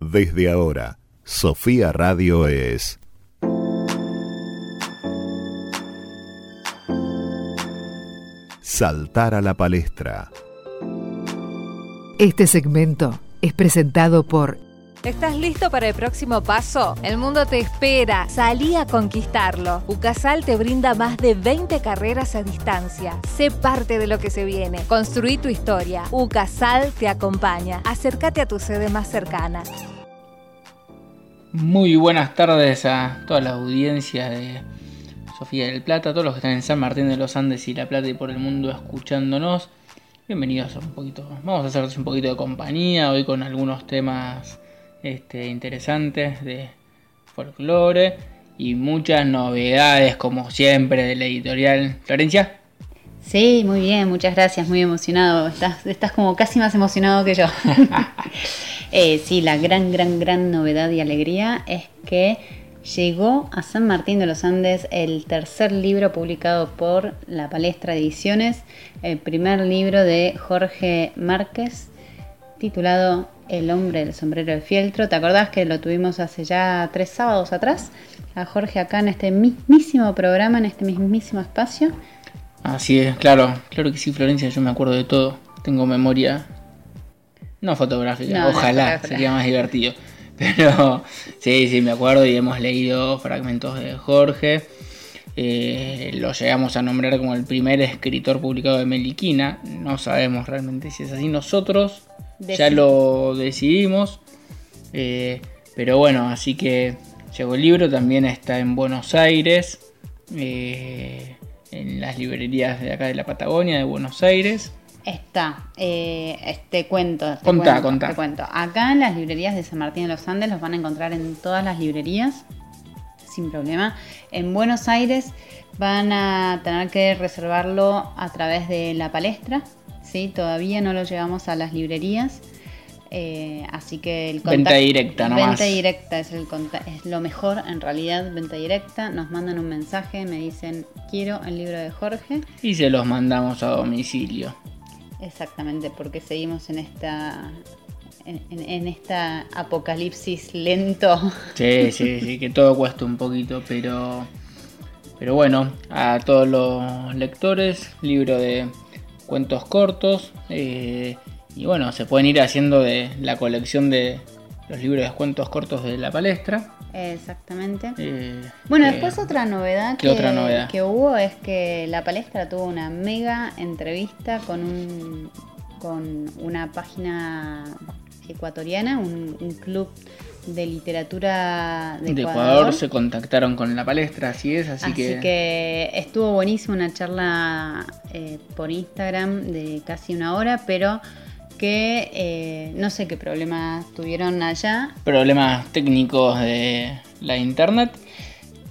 Desde ahora, Sofía Radio es... Saltar a la palestra. Este segmento es presentado por ¿Estás listo para el próximo paso? El mundo te espera. Salí a conquistarlo. UCASAL te brinda más de 20 carreras a distancia. Sé parte de lo que se viene. Construí tu historia. UCASAL te acompaña. Acércate a tu sede más cercana. Muy buenas tardes a toda la audiencia de Sofía del Plata, a todos los que están en San Martín de los Andes y La Plata y por el mundo escuchándonos. Bienvenidos a un poquito, vamos a hacerles un poquito de compañía hoy con algunos temas este, interesantes de folclore y muchas novedades como siempre de la editorial. Florencia. Sí, muy bien, muchas gracias, muy emocionado. Estás, estás como casi más emocionado que yo. eh, sí, la gran, gran, gran novedad y alegría es que llegó a San Martín de los Andes el tercer libro publicado por la Palestra Ediciones, el primer libro de Jorge Márquez, titulado El hombre del sombrero de fieltro. ¿Te acordás que lo tuvimos hace ya tres sábados atrás? A Jorge acá en este mismísimo programa, en este mismísimo espacio. Así es, claro, claro que sí, Florencia, yo me acuerdo de todo. Tengo memoria no fotográfica, No, ojalá, sería más divertido. Pero sí, sí, me acuerdo y hemos leído fragmentos de Jorge. Eh, lo llegamos a nombrar como el primer escritor publicado de Meliquina. No sabemos realmente si es así. Nosotros ya lo decidimos. Eh, pero bueno, así que llegó el libro. También está en Buenos Aires. eh, en las librerías de acá de la Patagonia, de Buenos Aires. Está, eh, este cuento. Te Contá, cuento, contá. te cuento. Acá en las librerías de San Martín de los Andes los van a encontrar en todas las librerías, sin problema. En Buenos Aires van a tener que reservarlo a través de la palestra, ¿sí? Todavía no lo llevamos a las librerías. eh, así que el Venta contact- directa nomás. Venta directa es, el es lo mejor en realidad, venta directa. Nos mandan un mensaje, me dicen quiero el libro de Jorge. Y se los mandamos a domicilio. Exactamente, porque seguimos en esta en- en esta apocalipsis lento. Sí, sí, sí, que todo cuesta un poquito, pero. Pero bueno, a todos los lectores, libro de cuentos cortos. eh, y bueno, se pueden ir haciendo de la colección de los libros de cuentos cortos de la palestra. Exactamente. eh, Bueno, que- después otra novedad, ¿Qué que, otra novedad? que hubo es que la palestra tuvo una mega entrevista con un con una página ecuatoriana, un, un club de literatura de, de Ecuador. Ecuador se contactaron con la palestra, así es, así, Así, que, que... estuvo buenísima una charla eh, por Instagram de casi una hora, pero que eh, no sé qué problemas tuvieron allá. problemas técnicos de la internet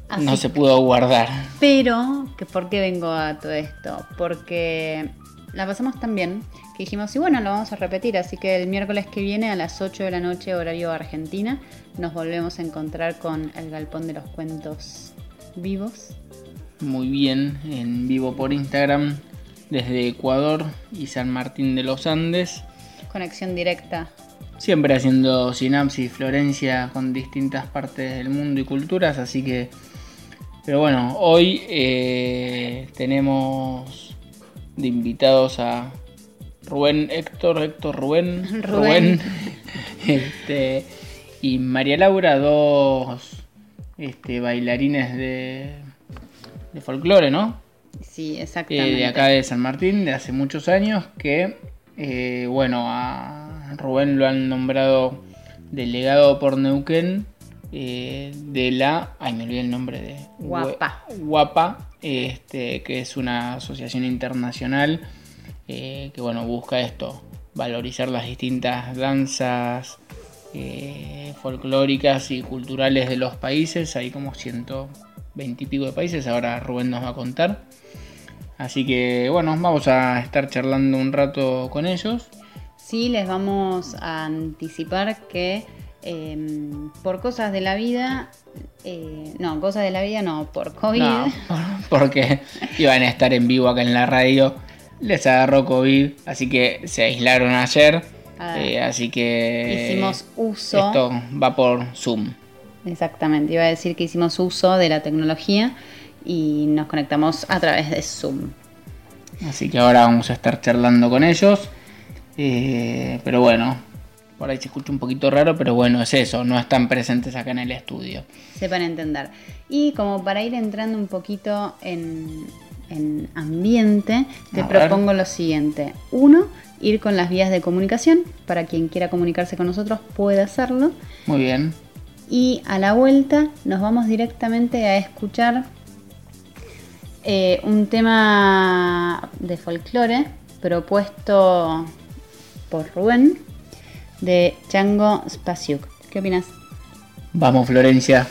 Así no se pudo guardar. Pero, que ¿por qué vengo a todo esto? Porque la pasamos tan bien que dijimos, y bueno, lo vamos a repetir. Así que el miércoles que viene a las 8 de la noche, horario Argentina, nos volvemos a encontrar con el Galpón de los Cuentos Vivos. muy bien en vivo por Instagram desde Ecuador y San Martín de los Andes. Conexión directa. Siempre haciendo sinapsis Florencia con distintas partes del mundo y culturas, así que... Pero bueno, hoy eh, tenemos de invitados a Rubén Héctor, Héctor Rubén, Rubén. este, y María Laura, dos este, bailarines de, de folclore, ¿no? Sí, Eh, exactamente. de acá de San Martín, de hace muchos años, que, eh, bueno, a Rubén lo han nombrado delegado por Neuquén eh, de la, ay me olvidé el nombre de Guapa. Guapa, este, que es una asociación internacional eh, que, bueno, busca esto, valorizar las distintas danzas eh, folclóricas y culturales de los países, hay como 120 y pico de países, ahora Rubén nos va a contar. Así que bueno, vamos a estar charlando un rato con ellos. Sí, les vamos a anticipar que eh, por cosas de la vida, eh, no, cosas de la vida no, por COVID, No, porque iban a estar en vivo acá en la radio. Les agarró COVID, así que se aislaron ayer. Ah, Eh, así que hicimos uso. esto va por Zoom. Exactamente, iba a decir que hicimos uso de la tecnología y nos conectamos a través de Zoom. Así que ahora vamos a estar charlando con ellos. Eh, pero bueno, por ahí se escucha un poquito raro, pero bueno, es eso, no están presentes acá en el estudio. Sepan entender. Y como para ir entrando un poquito en, en ambiente, te A ver. propongo lo siguiente. Uno, ir con las vías de comunicación. Para quien quiera comunicarse con nosotros puede hacerlo. Muy bien. Y a la vuelta nos vamos directamente a escuchar eh, un tema de folclore propuesto por Rubén de Django Spasiuk. ¿Qué opinas? Vamos, Florencia.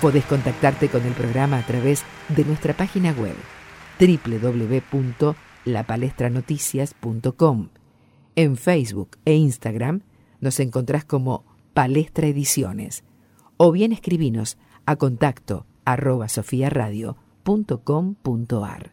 Podés contactarte con el programa a través de nuestra página web www.lapalestranoticias.com. En Facebook e Instagram nos encontrás como Palestra Ediciones o bien escribinos a contacto arroba sofiaradio.com.ar.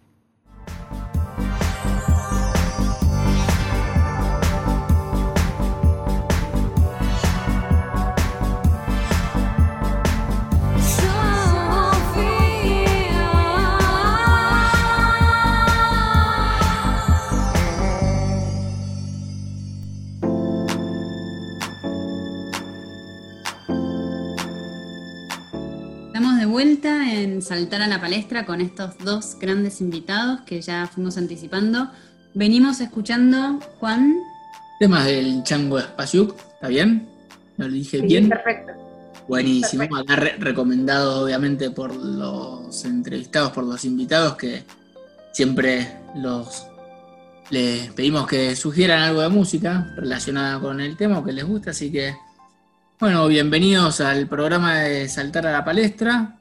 vuelta en Saltar a la Palestra con estos dos grandes invitados que ya fuimos anticipando. Venimos escuchando, Juan. Temas del Chango Espaciuc, ¿está bien? ¿Lo dije bien? Perfecto. Buenísimo, acá recomendado obviamente por los entrevistados, por los invitados que siempre los les pedimos que sugieran algo de música relacionada con el tema o que les guste, así que bueno, bienvenidos al programa de Saltar a la Palestra.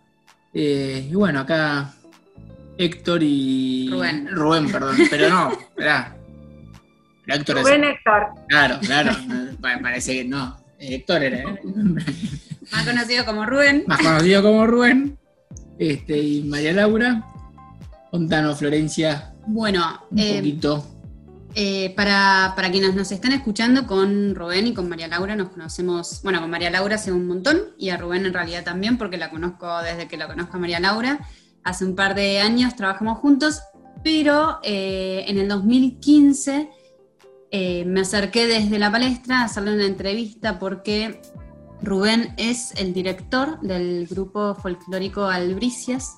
Eh, y bueno, acá Héctor y. Rubén. Rubén, perdón, pero no, esperá. Héctor Rubén Héctor. Claro, claro. Parece que no. Héctor era ¿eh? Más conocido como Rubén. Más conocido como Rubén. Este, y María Laura. Contanos, Florencia. Bueno, un eh, poquito. Eh, para, para, quienes nos están escuchando, con Rubén y con María Laura nos conocemos, bueno, con María Laura hace un montón y a Rubén en realidad también, porque la conozco desde que la conozco a María Laura. Hace un par de años trabajamos juntos, pero eh, en el 2015 eh, me acerqué desde la palestra a hacerle una entrevista porque Rubén es el director del grupo folclórico Albricias,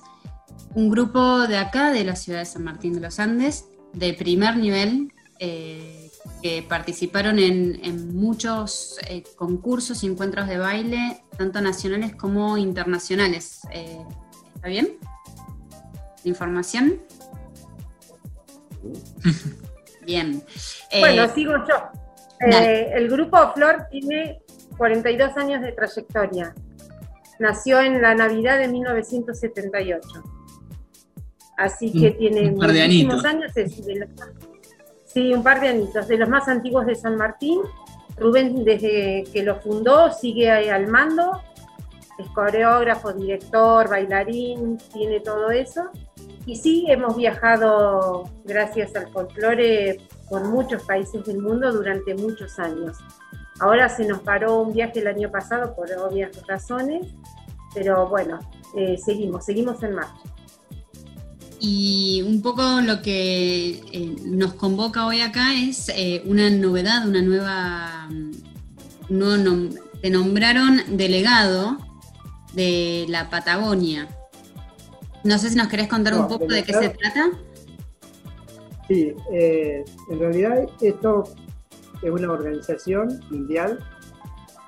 un grupo de acá, de la ciudad de San Martín de los Andes, de primer nivel, eh, que participaron en, muchos eh, concursos y encuentros de baile, tanto nacionales como internacionales. Eh, ¿Está bien? ¿Información? bien. bueno, sigo yo. el grupo Flor tiene 42 años de trayectoria. Nació en la Navidad de 1978. Así que tiene muchísimos años. Sí, un par de añitos, de los más antiguos de San Martín. Rubén, desde que lo fundó, sigue al mando. Es coreógrafo, director, bailarín, tiene todo eso. Y sí, hemos viajado, gracias al folclore, por muchos países del mundo durante muchos años. Ahora se nos paró un viaje el año pasado por obvias razones, pero bueno, eh, seguimos, seguimos en marcha. Y un poco lo que eh, nos convoca hoy acá es eh, una novedad, una nueva... No, te nombraron delegado de la Patagonia. No sé si nos querés contar un poco de qué se trata. Sí, eh, en realidad esto es una organización mundial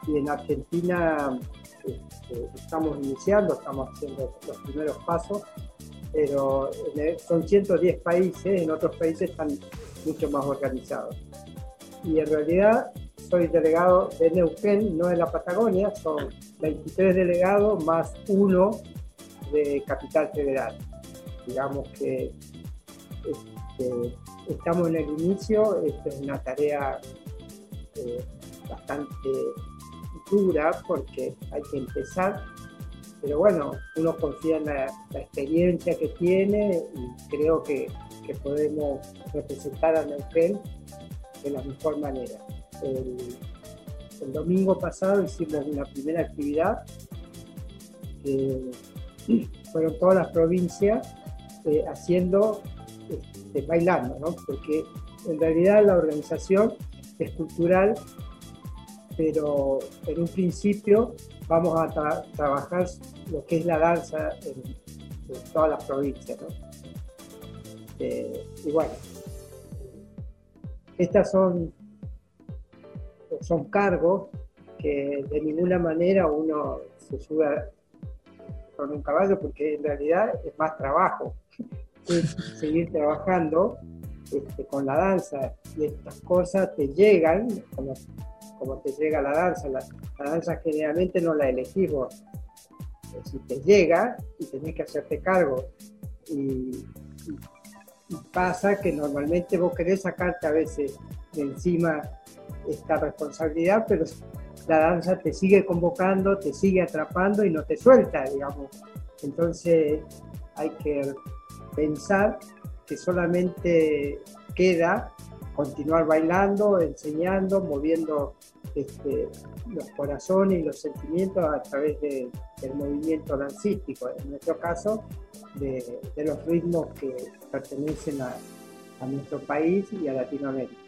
y en Argentina este, estamos iniciando, estamos haciendo los primeros pasos pero son 110 países, en otros países están mucho más organizados. Y en realidad soy delegado de Neuquén, no de la Patagonia, son 23 delegados más uno de Capital Federal. Digamos que este, estamos en el inicio, esta es una tarea eh, bastante dura porque hay que empezar pero bueno, uno confía en la, experiencia que tiene y creo que, podemos representar a Neuquén de la mejor manera. El, domingo pasado hicimos una primera actividad, que fueron todas las provincias eh, haciendo, este, bailando, ¿no? porque en realidad la organización es cultural, pero en un principio vamos a trabajar lo que es la danza en, todas las provincias. ¿no? Eh, y bueno, estas son, son cargos que de ninguna manera uno se sube con un caballo porque en realidad es más trabajo. Es seguir trabajando este, con la danza y estas cosas te llegan, como, como te llega la danza. La, danza generalmente no la elegís vos. Si te llega y tenés que hacerte cargo. Y, pasa que normalmente vos querés sacarte a veces de encima esta responsabilidad, pero la danza te sigue convocando, te sigue atrapando y no te suelta, digamos. Entonces hay que pensar que solamente queda continuar bailando, enseñando, moviendo este, los corazones y los sentimientos a través del movimiento dancístico, en nuestro caso, de, los ritmos que pertenecen a, nuestro país y a Latinoamérica.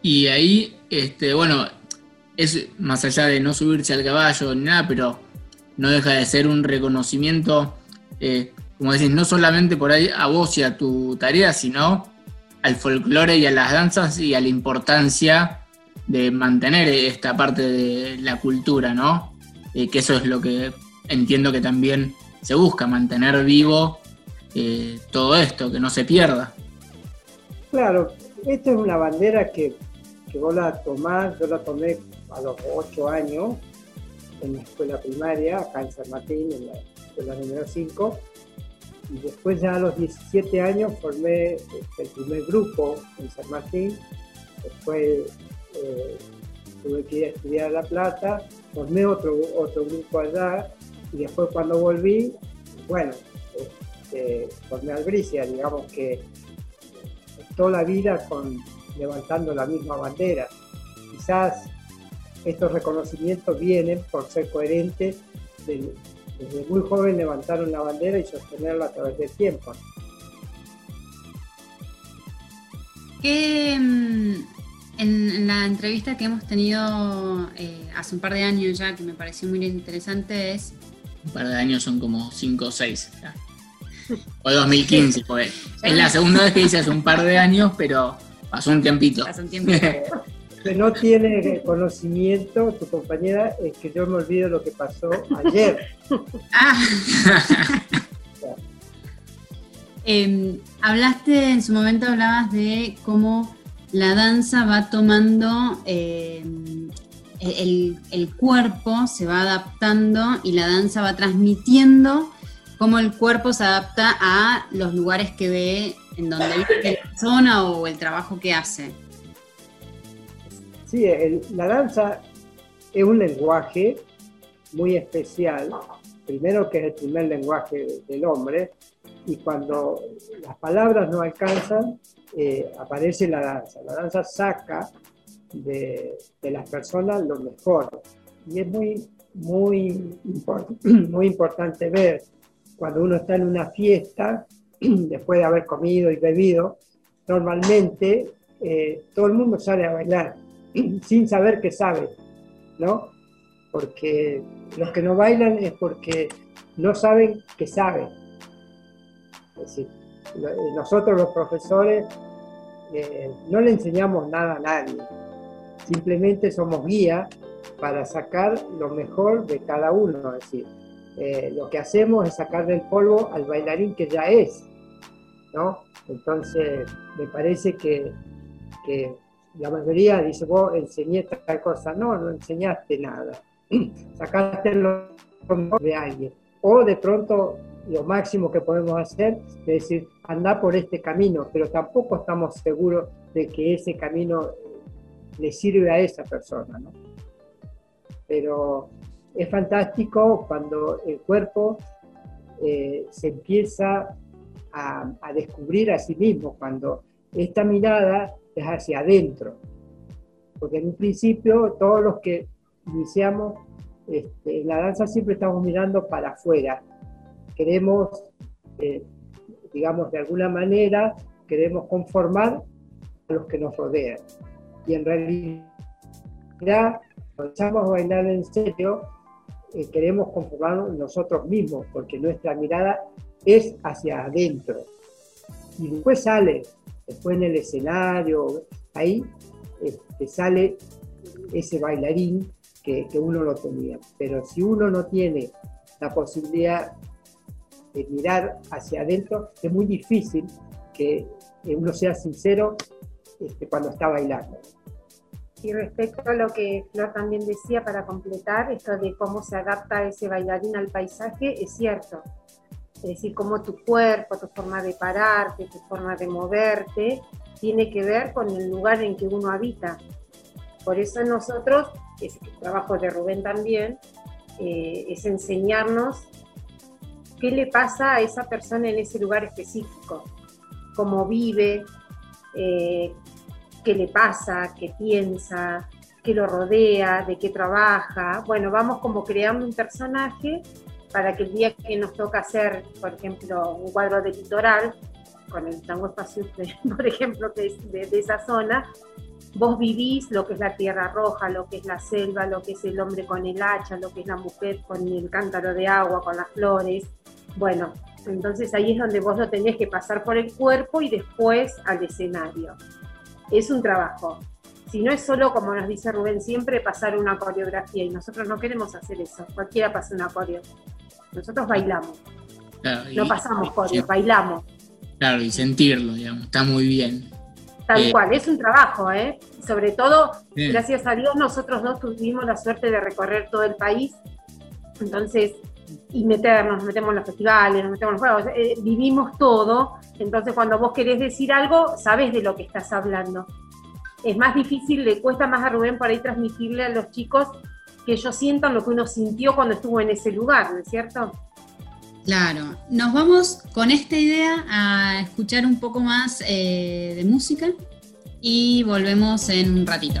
Y ahí, este, bueno, es más allá de no subirse al caballo ni nada, pero no deja de ser un reconocimiento, eh, como decís, no solamente por ahí a vos y a tu tarea, sino al folclore y a las danzas y a la importancia de mantener esta parte de la cultura, ¿no? Eh, que eso es lo que entiendo que también se busca, mantener vivo eh, todo esto, que no se pierda. Claro, esta es una bandera que, que vos la tomás, yo la tomé a los ocho años en la escuela primaria, acá en San Martín, en la escuela número 5, y después ya a los 17 años formé este, el primer grupo en San Martín, después eh, tuve que ir a estudiar a La Plata, formé otro, otro grupo allá, y después cuando volví, bueno, este, formé Albricia, digamos que toda la vida con, levantando la misma bandera. Quizás estos reconocimientos vienen por ser coherentes, desde muy joven levantaron la bandera y sostenerla a través del tiempo. ¿Qué, mm, en, la entrevista que hemos tenido eh, hace un par de años ya, que me pareció muy interesante, es... Un par de años son como cinco o seis. O 2015, pues. Es la segunda vez que hice hace un par de años, pero pasó un tiempito. Pasó un tiempito. que no tiene conocimiento, tu compañera, es que yo me olvido lo que pasó ayer. Ah. Em, hablaste, en su momento hablabas de cómo la danza va tomando, em, el, el, cuerpo se va adaptando y la danza va transmitiendo cómo el cuerpo se adapta a los lugares que ve, en donde vive la persona o el trabajo que hace. Sí, la danza es un lenguaje muy especial, primero que es el primer lenguaje del hombre, y cuando las palabras no alcanzan, eh, aparece la danza. La danza saca de, las personas lo mejor. Y es muy, muy, muy importante ver cuando uno está en una fiesta, después de haber comido y bebido, normalmente eh, todo el mundo sale a bailar sin saber que sabe, ¿no? Porque los que no bailan es porque no saben que saben. Es decir, nosotros los profesores eh, no le enseñamos nada a nadie, simplemente somos guía para sacar lo mejor de cada uno, es decir, eh, lo que hacemos es sacar del polvo al bailarín que ya es, ¿no? Entonces, me parece que, que la mayoría dice, vos enseñé tal cosa. No, no enseñaste nada. Sacaste lo de alguien. O de pronto lo máximo que podemos hacer es decir, anda por este camino, pero tampoco estamos seguros de que ese camino le sirve a esa persona. ¿no? Pero es fantástico cuando el cuerpo eh, se empieza a descubrir a sí mismo, cuando esta mirada es hacia adentro. Porque en un principio todos los que iniciamos este, la danza siempre estamos mirando para afuera. Queremos, eh, digamos, de alguna manera, queremos conformar a los que nos rodean. Y en realidad, cuando empezamos a bailar en serio, eh, queremos conformarnos nosotros mismos, porque nuestra mirada es hacia adentro. Y después sale después en el escenario, ahí este, sale ese bailarín que, uno lo tenía. Pero si uno no tiene la posibilidad de mirar hacia adentro, es muy difícil que uno sea sincero este, cuando está bailando. Y respecto a lo que Flor también decía para completar, esto de cómo se adapta ese bailarín al paisaje, es cierto. Es decir, cómo tu cuerpo, tu forma de pararte, tu forma de moverte, tiene que ver con el lugar en que uno habita. Por eso nosotros, es el trabajo de Rubén también, eh, es enseñarnos qué le pasa a esa persona en ese lugar específico, cómo vive, eh, qué le pasa, qué piensa, qué lo rodea, de qué trabaja. Bueno, vamos como creando un personaje para que el día que nos toca hacer, por ejemplo, un cuadro de litoral, con el tango espacio, por ejemplo, de, de, esa zona, vos vivís lo que es la tierra roja, lo que es la selva, lo que es el hombre con el hacha, lo que es la mujer con el cántaro de agua, con las flores. Bueno, entonces ahí es donde vos lo tenés que pasar por el cuerpo y después al escenario. Es un trabajo. Si no es solo, como nos dice Rubén siempre, pasar una coreografía y nosotros no queremos hacer eso. Cualquiera pasa una coreo. Nosotros bailamos. no pasamos coreo, bailamos. Claro, y sentirlo, digamos, está muy bien. Tal eh, cual, es un trabajo, ¿eh? Sobre todo, gracias a Dios, nosotros dos tuvimos la suerte de recorrer todo el país. Entonces, y meternos, nos metemos en los festivales, nos metemos en los juegos, eh, vivimos todo. Entonces, cuando vos querés decir algo, sabes de lo que estás hablando. Es más difícil, le cuesta más a Rubén por ahí transmitirle a los chicos que ellos sientan lo que uno sintió cuando estuvo en ese lugar, ¿no es cierto? Claro, nos vamos con esta idea a escuchar un poco más eh, de música y volvemos en un ratito.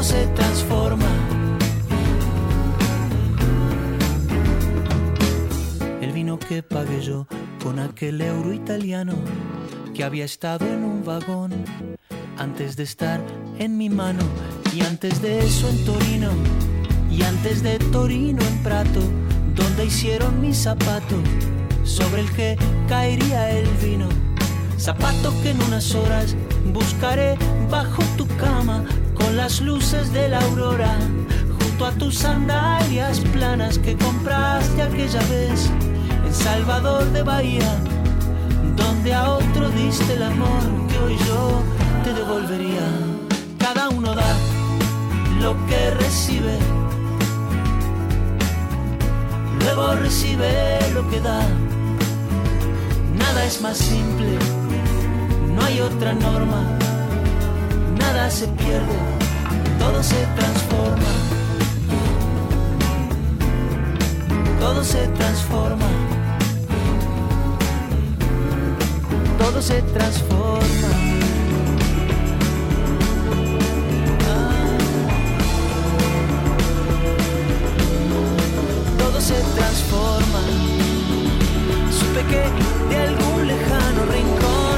Se transforma. que pagué yo con aquel euro italiano que había estado en un vagón antes de estar en mi mano y antes de eso en Torino y antes de Torino en Prato donde hicieron mi zapato sobre el que caería el vino zapato que en unas horas buscaré bajo tu cama con las luces de la aurora junto a tus sandalias planas que compraste aquella vez en Salvador de Bahía, donde a otro diste el amor que hoy yo te devolvería. Cada uno da lo que recibe, luego recibe lo que da. Nada es más simple, no hay otra norma, nada se pierde, todo se transforma. Todo se transforma. todo se transforma. todo se transforma. Supe que de algún lejano rincón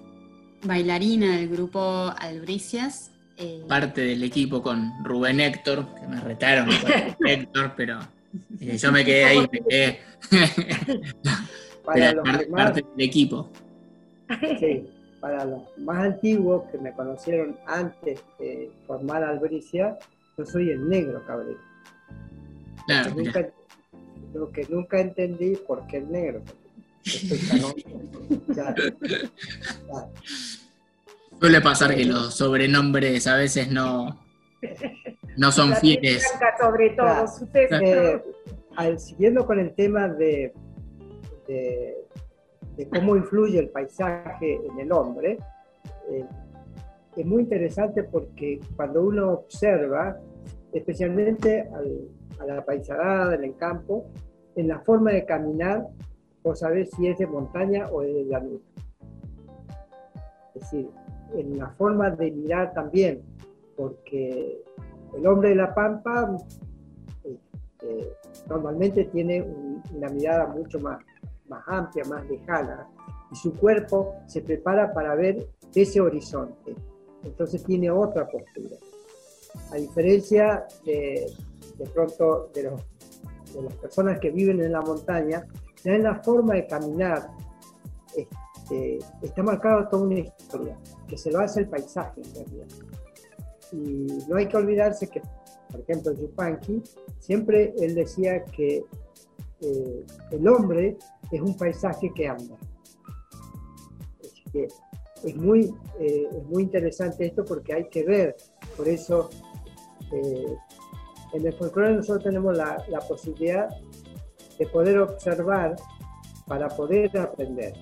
bailarina del grupo Albricias. eh, Parte del equipo con Rubén Héctor, que me retaron con Héctor, pero eh, yo me quedé ahí, me quedé. Para Pero los parte, del equipo. sí, para los más antiguos que me conocieron antes de formar Albricia, yo soy el negro Cabrera. Claro, Lo que nunca, lo que nunca entendí por qué el negro. Suele pasar que los sobrenombres a veces no, no son fieles. sobre todo. Claro. Ustedes Eh, al- siguiendo con el tema de, de, de cómo influye el paisaje en el hombre, eh, es muy interesante porque cuando uno observa, especialmente al- a la paisaje en el campo, en la forma de caminar, vos sabés si es de montaña o de llanura. Es decir, en la forma de mirar también, porque el hombre de la pampa eh, normalmente tiene un- una mirada mucho más, más amplia, más lejana, y su cuerpo se prepara para ver ese horizonte. Entonces tiene otra postura. A diferencia de, de pronto de, los- de las personas que viven en la montaña, ya en la forma de caminar este, está marcada toda una historia, que se lo hace el paisaje en realidad. Y no hay que olvidarse que, por ejemplo, Yupanqui, siempre él decía que eh, el hombre es un paisaje que anda. Es muy, eh, es muy interesante esto porque hay que ver, por eso eh, en el folclore nosotros tenemos la posibilidad de poder observar para poder aprender,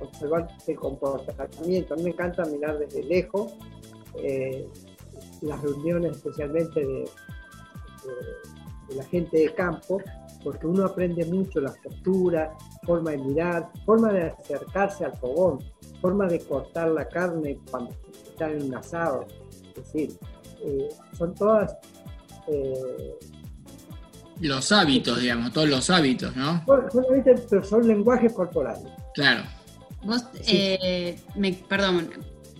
observar el comportamiento. A mí me encanta mirar desde lejos eh, las reuniones especialmente de, de- de la gente de campo, porque uno aprende mucho las posturas, forma de mirar, forma de acercarse al fogón, forma de cortar la carne cuando está en un asado. Es decir, eh, son todas, eh, Los hábitos, digamos, todos los hábitos, ¿no? bueno, pero son lenguajes corporales. Claro. Vos, Sí. eh, me, perdón,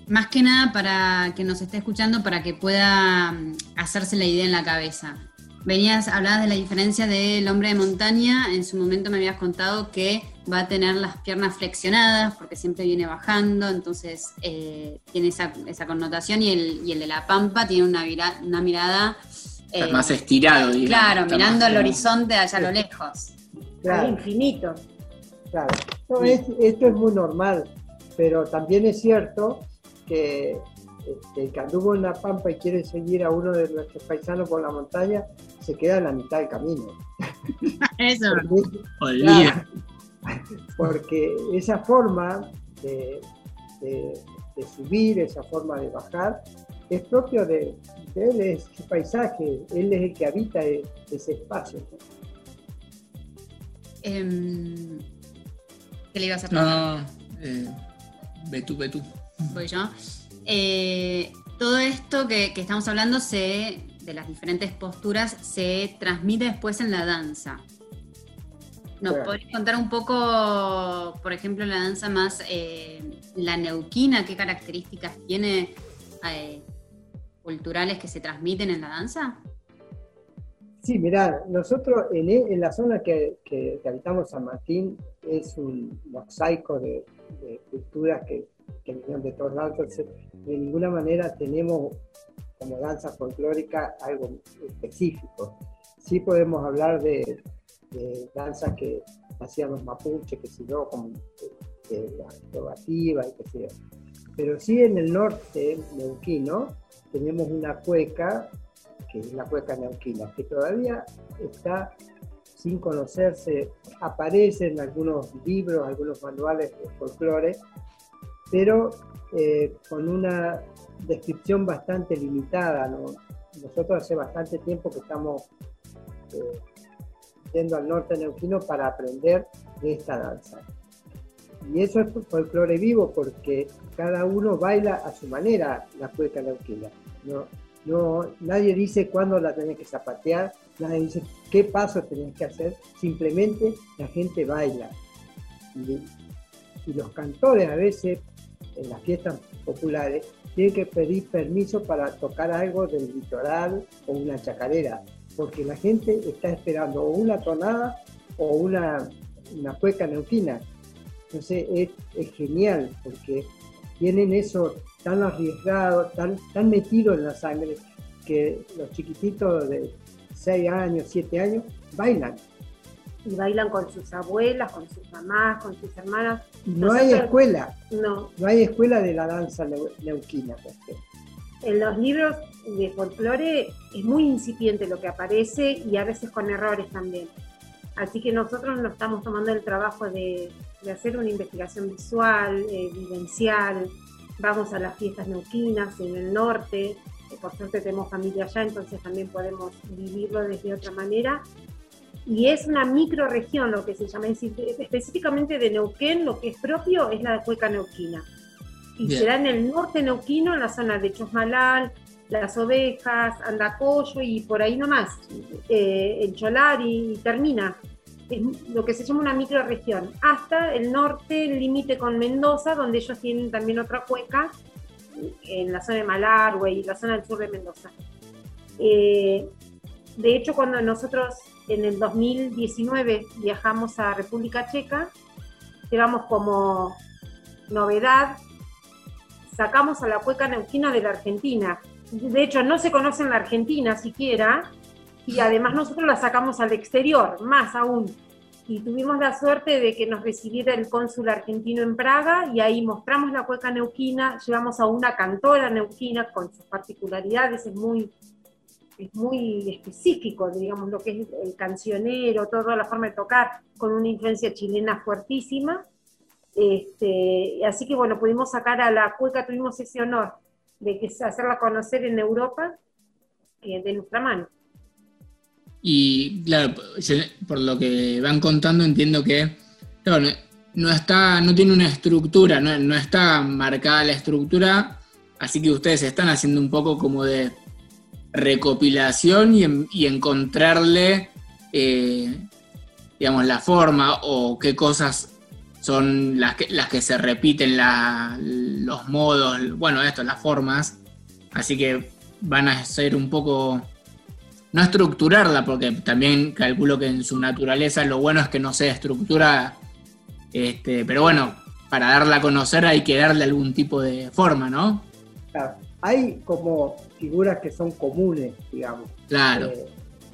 más que nada para que nos esté escuchando, para que pueda mm, hacerse la idea en la cabeza. Venías, hablabas de la diferencia del hombre de montaña, en su momento me habías contado que va a tener las piernas flexionadas porque siempre viene bajando, entonces eh, tiene esa, esa connotación y el, y el de la pampa tiene una, vira- una mirada... Está eh, más estirado, digamos. Claro, mirando al horizonte allá a lo lejos. al Claro. infinito. Claro, No, es- esto es muy normal, pero también es cierto que este, el que anduvo en la pampa y quiere seguir a uno de nuestros paisanos por la montaña, se queda en la mitad del camino. Eso. Porque, claro, porque esa forma de, de- de subir, esa forma de bajar, es propio de, de él, es su paisaje, él es el que habita e- ese espacio. Em, ¿Qué le ibas a No, preguntar? no, no. Eh, ve tú, ve tú. Voy yo. Eh, todo esto que, que estamos hablando se, de las diferentes posturas se transmite después en la danza. ¿Nos Claro. podrías contar un poco, por ejemplo, la danza más, eh, la neuquina, qué características tiene eh, culturales que se transmiten en la danza? Sí, mirá, nosotros en, e- en la zona que, que- que habitamos San Martín es un mosaico de, de culturas que, que de todos lados, entonces de ninguna manera tenemos como danza folclórica algo específico. Sí podemos hablar de, de danzas que hacían los mapuches, que sé yo, como la y que sé yo. Pero sí en el norte neuquino tenemos una cueca que es la cueca neuquina, que todavía está sin conocerse, aparece en algunos libros, algunos manuales de folclore, pero eh, con una descripción bastante limitada. ¿no? Nosotros hace bastante tiempo que estamos eh, yendo al norte neuquino para aprender de esta danza. Y eso es folclore vivo porque cada uno baila a su manera la cueca neuquina. ¿no? No, nadie dice cuándo la tenés que zapatear, nadie dice qué paso tenés que hacer, simplemente la gente baila. Y, los cantores a veces en las fiestas populares tienen que pedir permiso para tocar algo del litoral o una chacarera, porque la gente está esperando o una tonada o una, una cueca neuquina. Entonces es, es genial, porque tienen eso tan arriesgado, tan, tan metido en la sangre, que los chiquititos de 6 años, 7 años, bailan. Y bailan con sus abuelas, con sus mamás, con sus hermanas. No hay escuela. No. No hay escuela de la danza neuquina. En los libros de folclore es muy incipiente lo que aparece y a veces con errores también. Así que nosotros nos estamos tomando el trabajo de, de hacer una investigación visual, eh, vivencial. Vamos a las fiestas neuquinas en el norte, por suerte tenemos familia allá, entonces también podemos vivirlo desde otra manera y es una microregión lo que se llama, es decir, específicamente de Neuquén, lo que es propio es la cueca neuquina. Y será en el norte neuquino, en la zona de Chosmalal, Las Ovejas, Andacoyo y por ahí nomás, eh, el Cholar y, termina. Es lo que se llama una microregión. Hasta el norte, el límite con Mendoza, donde ellos tienen también otra cueca, en la zona de Malargüe y la zona del sur de Mendoza. Eh, de hecho, cuando nosotros en el 2019 viajamos a República Checa, llevamos como novedad, sacamos a la cueca neuquina de la Argentina. De hecho, no se conoce en la Argentina siquiera, y además nosotros la sacamos al exterior, más aún. Y tuvimos la suerte de que nos recibiera el cónsul argentino en Praga, y ahí mostramos la cueca neuquina, llevamos a una cantora neuquina con sus particularidades, es muy es muy específico, digamos, lo que es el cancionero, toda la forma de tocar, con una influencia chilena fuertísima. Este, así que bueno, pudimos sacar a la cueca, tuvimos ese honor de hacerla conocer en Europa eh, de nuestra mano. Y claro, por lo que van contando, entiendo que no, está, no tiene una estructura, no, no está marcada la estructura, así que ustedes están haciendo un poco como de recopilación y, encontrarle, eh, digamos, la forma o qué cosas son las que, las que se repiten, los modos, bueno, esto, las formas. Así que van a ser un poco, no estructurarla, porque también calculo que en su naturaleza lo bueno es que no sea estructura, este, pero bueno, para darla a conocer hay que darle algún tipo de forma, ¿no? Claro. Hay como figuras que son comunes, digamos. Claro. Eh,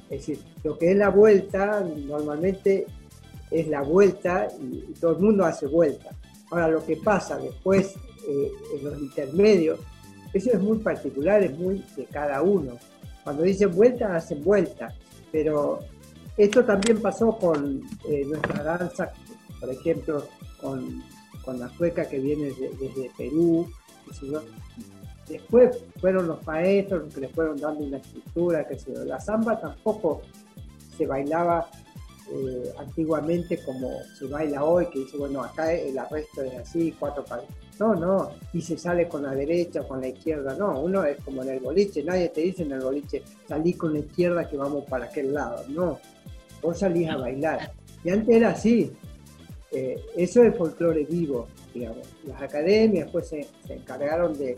es decir, lo que es la vuelta, normalmente es la vuelta y, todo el mundo hace vuelta. Ahora, lo que pasa después eh, en los intermedios, eso es muy particular, es muy de cada uno. Cuando dicen vuelta, hacen vuelta. Pero esto también pasó con eh, nuestra danza, por ejemplo, con, la cueca que viene desde Perú. Después fueron los maestros que le fueron dando una estructura, que se La samba tampoco se bailaba eh, antiguamente como se baila hoy, que dice, bueno, acá el arresto es así, cuatro pares. No, no, y se sale con la derecha con la izquierda, no, uno es como en el boliche, nadie te dice en el boliche, salí con la izquierda que vamos para aquel lado, no, vos salís a bailar. Y antes era así, eh, eso es folclore vivo, digamos. Las academias después se encargaron de,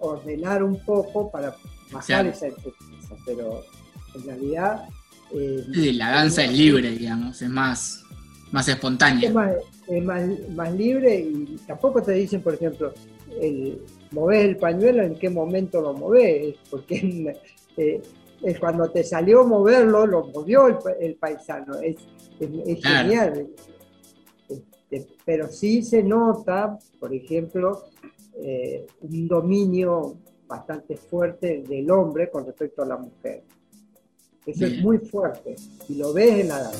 ordenar un poco para bajar esa enseñanza, pero en realidad... Eh, la danza es libre, digamos, es más, más espontánea. Es, más, más, libre y tampoco te dicen, por ejemplo, el, movés el pañuelo, en qué momento lo movés, porque eh, es cuando te salió moverlo, lo movió el, paisano, es, genial. Este, pero sí se nota, por ejemplo, eh, un dominio bastante fuerte del hombre con respecto a la mujer. Eso es muy fuerte y lo ves en la.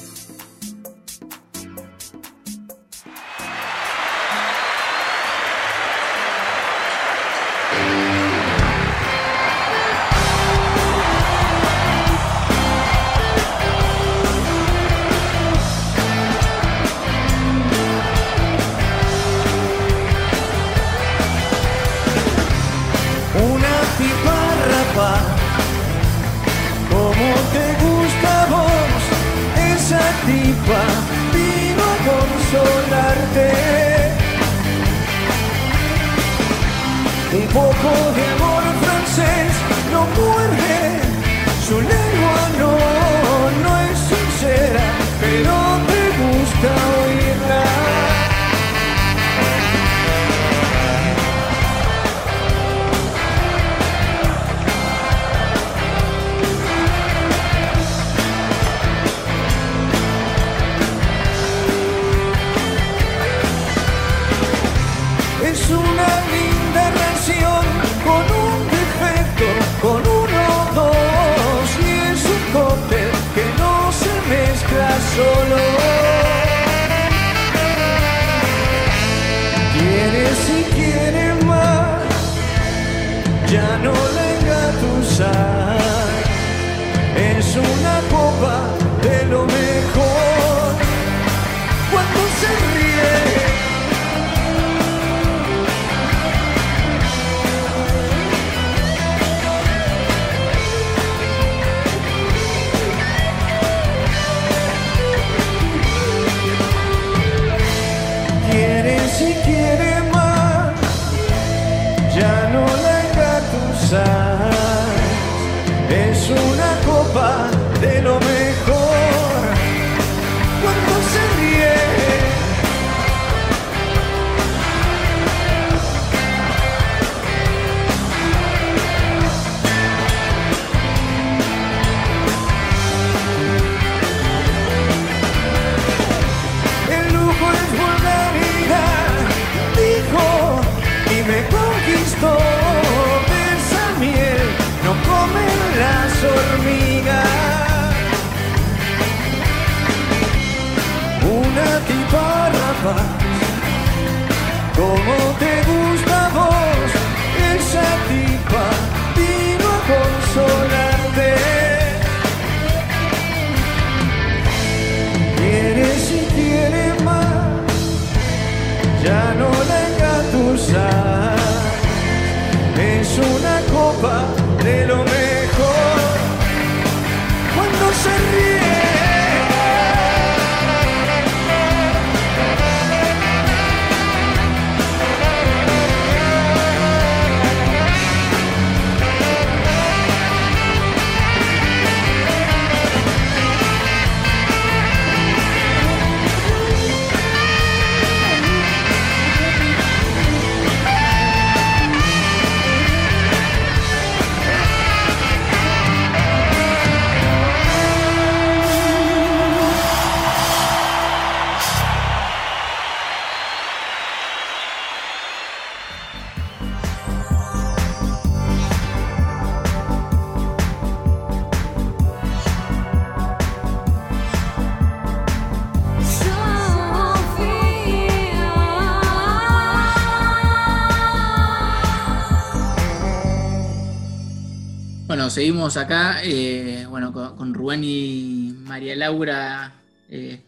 Seguimos acá, eh, bueno, con, Rubén y María Laura eh,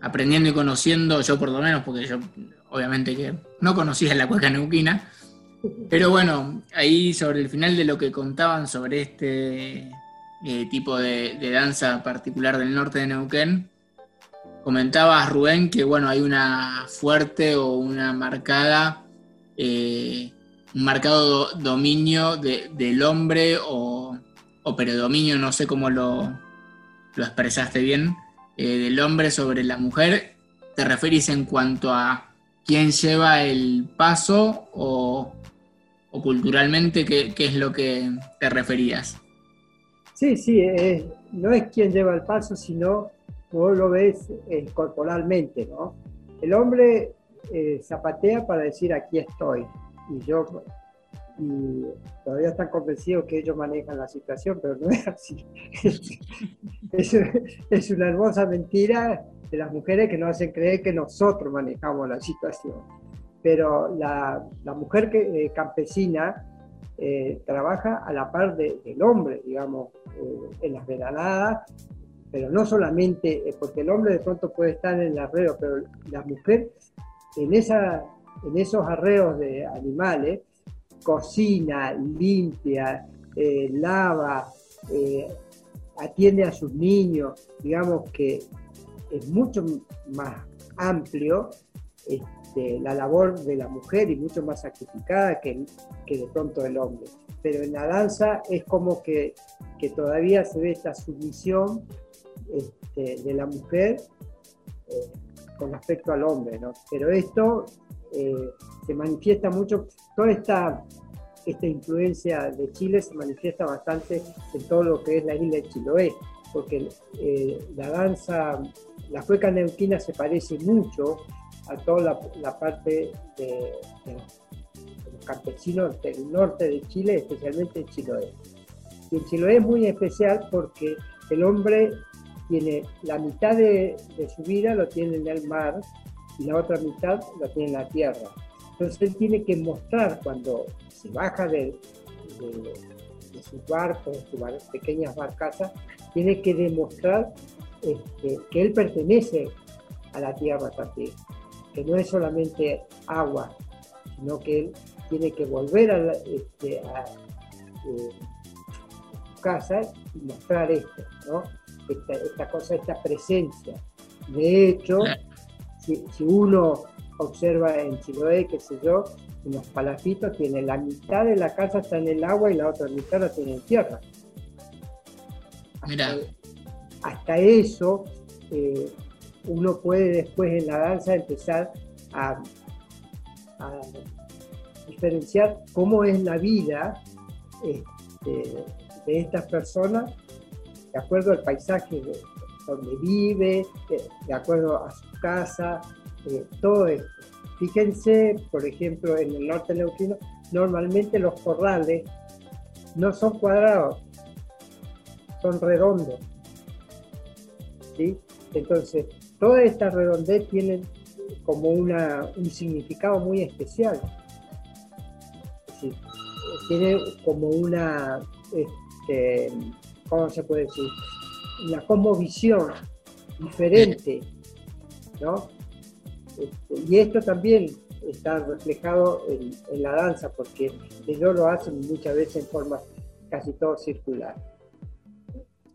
aprendiendo y conociendo, yo por lo menos, porque yo obviamente que no conocía la cueca neuquina, pero bueno, ahí sobre el final de lo que contaban sobre este eh, tipo de, danza particular del norte de Neuquén, comentabas Rubén que bueno, hay una fuerte o una marcada un marcado dominio del hombre o, predominio, no sé cómo lo, lo expresaste bien, eh, del hombre sobre la mujer. ¿Te referís en cuanto a quién lleva el paso o, culturalmente qué, es lo que te referías? Sí, sí, no es quién lleva el paso, sino como lo ves eh, corporalmente, ¿no? El hombre eh, zapatea para decir aquí estoy, y yo y todavía están convencidos que ellos manejan la situación, pero no es así. es, una hermosa mentira de las mujeres que nos hacen creer que nosotros manejamos la situación. Pero la, la mujer que, eh, campesina eh, trabaja a la par del hombre, digamos, eh, en las veranadas, pero no solamente, porque el hombre de pronto puede estar en el arreo, pero la mujer en esa en esos arreos de animales, cocina, limpia, eh, lava, eh, atiende a sus niños, digamos que es mucho más amplio este, la labor de la mujer y mucho más sacrificada que, de pronto el hombre. Pero en la danza es como que, que todavía se ve esta sumisión este, de la mujer eh, con respecto al hombre, ¿no? Pero esto eh, se manifiesta mucho, toda esta, esta influencia de Chile se manifiesta bastante en todo lo que es la isla de Chiloé, porque eh, la danza, la cueca neuquina se parece mucho a toda la, parte de, los campesinos del norte de Chile, especialmente en Chiloé. Y en Chiloé es muy especial porque el hombre tiene la mitad de, su vida lo tiene en el mar y la otra mitad lo tiene en la tierra. Entonces él tiene que mostrar cuando se baja de, de, sus barcos, de sus pequeñas barcazas, tiene que demostrar este, que él pertenece a la tierra también, que no es solamente agua, sino que él tiene que volver a, este, eh, su casa y mostrar esto, esta, cosa, esta presencia. De hecho, si, uno observa en Chiloé, qué sé yo, en los palafitos tiene la mitad de la casa está en el agua y la otra mitad la tiene en tierra. Mira. Hasta, eso eh, uno puede después en la danza empezar a, diferenciar cómo es la vida este, de estas personas de acuerdo al paisaje donde vive, de, acuerdo a su casa, eh, todo esto. Fíjense, por ejemplo, en el norte neuquino, normalmente los corrales no son cuadrados, son redondos. ¿sí? Entonces, toda esta redondez tiene como una, un significado muy especial. tiene como una, este, ¿cómo se puede decir? Una cosmovisión diferente, ¿no? Este, y esto también está reflejado en, la danza, porque ellos lo hacen muchas veces en forma casi todo circular.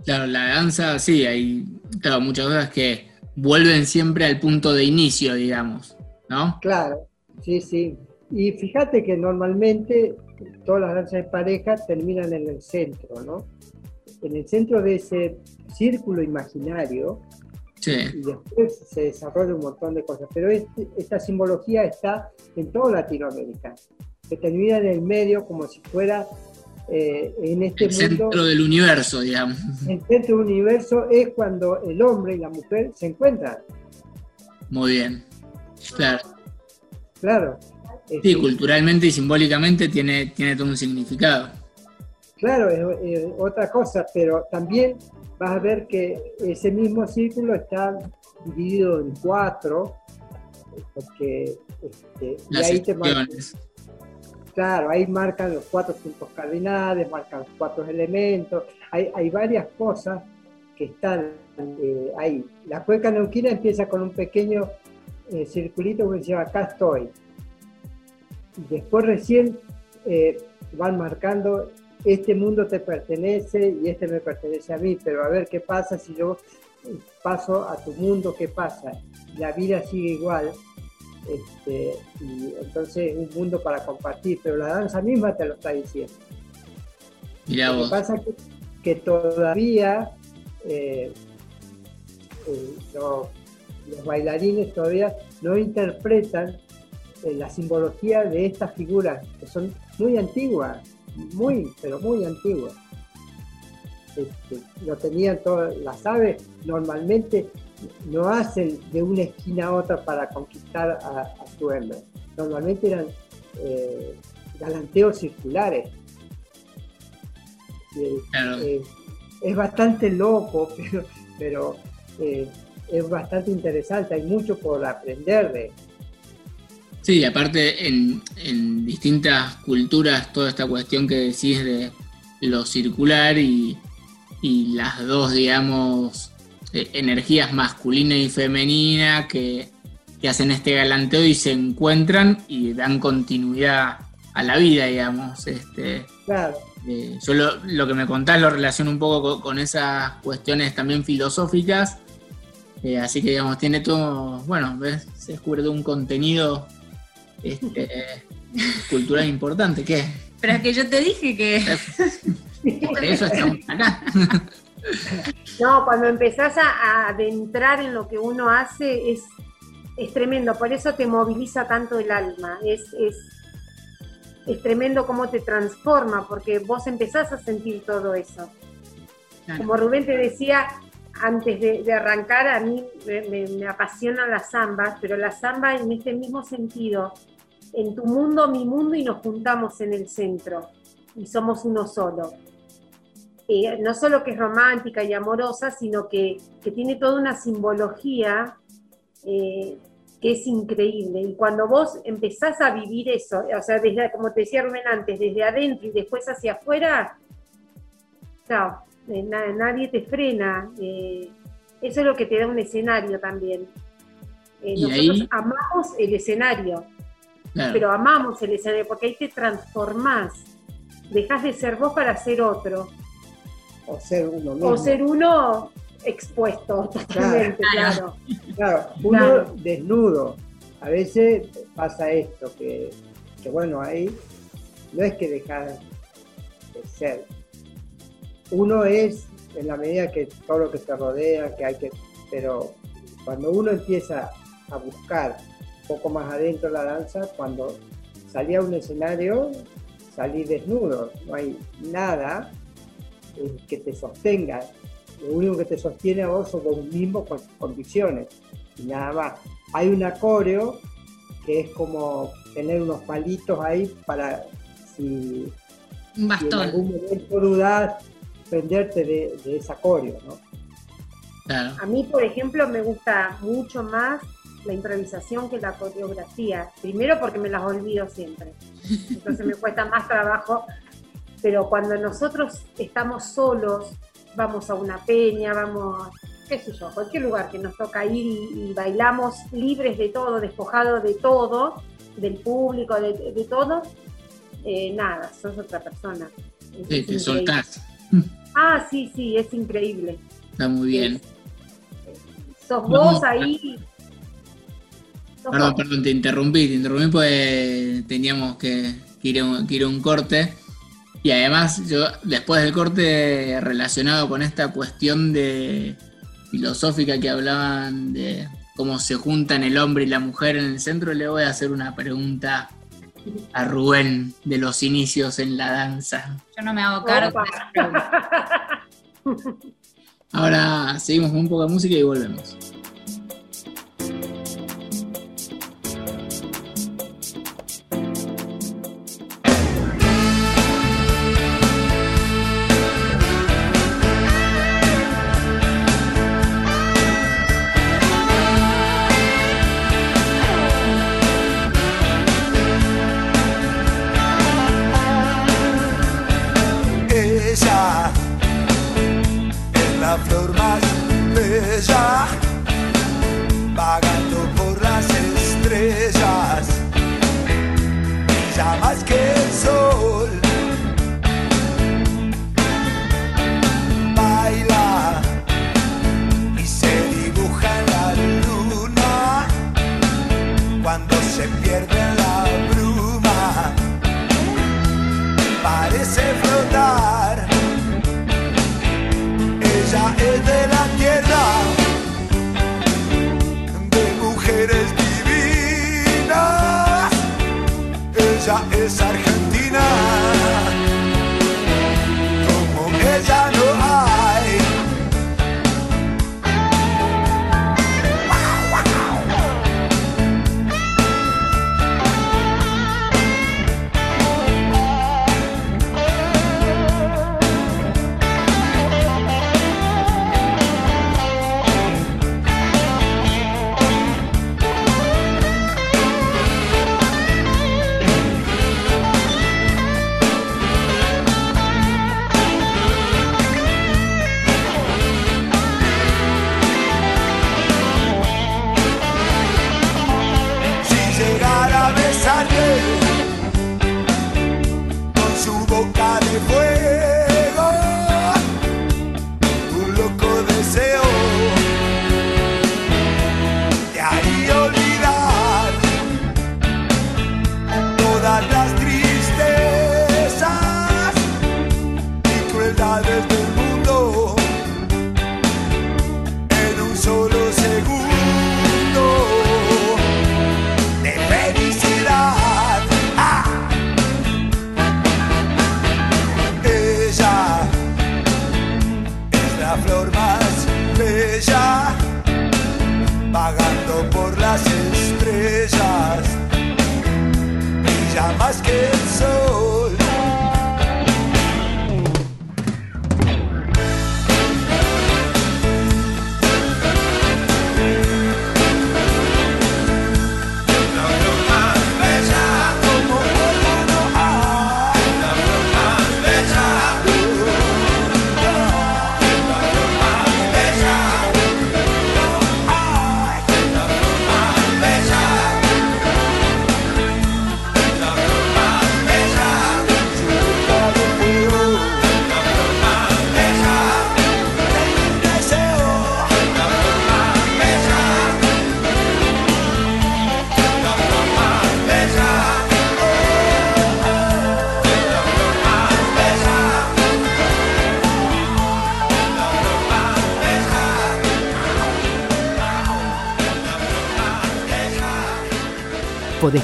Claro, la danza, sí, hay muchas cosas que vuelven siempre al punto de inicio, digamos, ¿no? Claro, sí, sí. Y fíjate que normalmente todas las danzas de pareja terminan en el centro, ¿no? En el centro de ese círculo imaginario y después se desarrolla un montón de cosas. Pero este, esta simbología está en todo Latinoamérica, que termina en el medio como si fuera eh, en este el centro del universo, digamos. El centro del universo es cuando el hombre y la mujer se encuentran. Muy bien, claro. Claro. Sí, este, culturalmente y simbólicamente tiene, tiene todo un significado. Claro, es, otra cosa, pero también vas a ver que ese mismo círculo está dividido en cuatro, porque este, y ahí te marcan, claro, ahí marcan los cuatro puntos cardinales, marcan los cuatro elementos, hay, hay varias cosas que están eh, ahí. La cueca neuquina empieza con un pequeño eh, circulito que se llama acá estoy. Y después recién eh, van marcando este mundo te pertenece y este me pertenece a mí, pero a ver qué pasa si yo paso a tu mundo, qué pasa. La vida sigue igual, este, y entonces es un mundo para compartir, pero la danza misma te lo está diciendo. lo que pasa es que, todavía eh, eh, los, bailarines todavía no interpretan eh, la simbología de estas figuras que son muy antiguas muy, pero muy antiguo. Este, lo tenían todas las aves, normalmente no hacen de una esquina a otra para conquistar a, su hembra. Normalmente eran eh, galanteos circulares. Eh, es bastante loco, pero, pero eh, es bastante interesante, hay mucho por aprender de, Sí, aparte en, distintas culturas toda esta cuestión que decís de lo circular y, las dos, digamos, eh, energías masculina y femenina que, hacen este galanteo y se encuentran y dan continuidad a la vida, digamos. Este, claro. Eh, yo lo, que me contás lo relaciono un poco con, esas cuestiones también filosóficas Eh, así que, digamos, tiene todo, bueno, ¿ves? se descubre un contenido este, cultural importante. ¿Qué? Pero es que yo te dije que... Por eso estamos acá. No, cuando empezás a, adentrar en lo que uno hace es, es tremendo, por eso te moviliza tanto el alma, es, es, es tremendo cómo te transforma, porque vos empezás a sentir todo eso. Claro. Como Rubén te decía, antes de, arrancar, a mí me, me, me apasionan las zambas, pero la zamba en este mismo sentido, en tu mundo, mi mundo, y nos juntamos en el centro, y somos uno solo. Eh, no solo que es romántica y amorosa, sino que, que tiene toda una simbología eh, que es increíble. Y cuando vos empezás a vivir eso, o sea, desde, como te decía Rubén antes, desde adentro y después hacia afuera, chao, nadie te frena. eh, eso es lo que te da un escenario también. Eh, Y nosotros ahí- amamos el escenario, Claro. pero amamos el escenario porque ahí te transformás. Dejas de ser vos para ser otro. O ser uno mismo. O ser uno expuesto totalmente, Claro. claro. Claro, uno Claro. desnudo. A veces pasa esto, que, que bueno, ahí no es que dejar de ser. Uno es en la medida que todo lo que te rodea, que hay que. Pero cuando uno empieza a buscar un poco más adentro la danza, cuando salí a un escenario, salí desnudo. No hay nada eh, que te sostenga. Lo único que te sostiene a vos son vos mismo con convicciones y nada más. Hay un coreo que es como tener unos palitos ahí para si, Un si en bastón. algún momento dudás, prenderte de, de esa coreo, ¿no? Claro. A mí, por ejemplo, me gusta mucho más la improvisación que la coreografía. Primero porque me las olvido siempre. Entonces me cuesta más trabajo. Pero cuando nosotros estamos solos, vamos a una peña, vamos, qué sé yo, a cualquier lugar que nos toca ir y, y bailamos libres de todo, despojados de todo, del público, de, de todo, eh, nada, sos otra persona. Sí, te soltás. Ah, sí, sí, es increíble. Está muy bien. Sos No, vos ahí. sos Perdón, vos. perdón, te interrumpí, te interrumpí porque teníamos que, que ir, un, que ir a un corte. Y además, yo después del corte relacionado con esta cuestión de filosófica que hablaban de cómo se juntan el hombre y la mujer en el centro, le voy a hacer una pregunta a Rubén de los inicios en la danza. Yo no me hago cargo. Opa. Ahora seguimos con un poco de música y volvemos.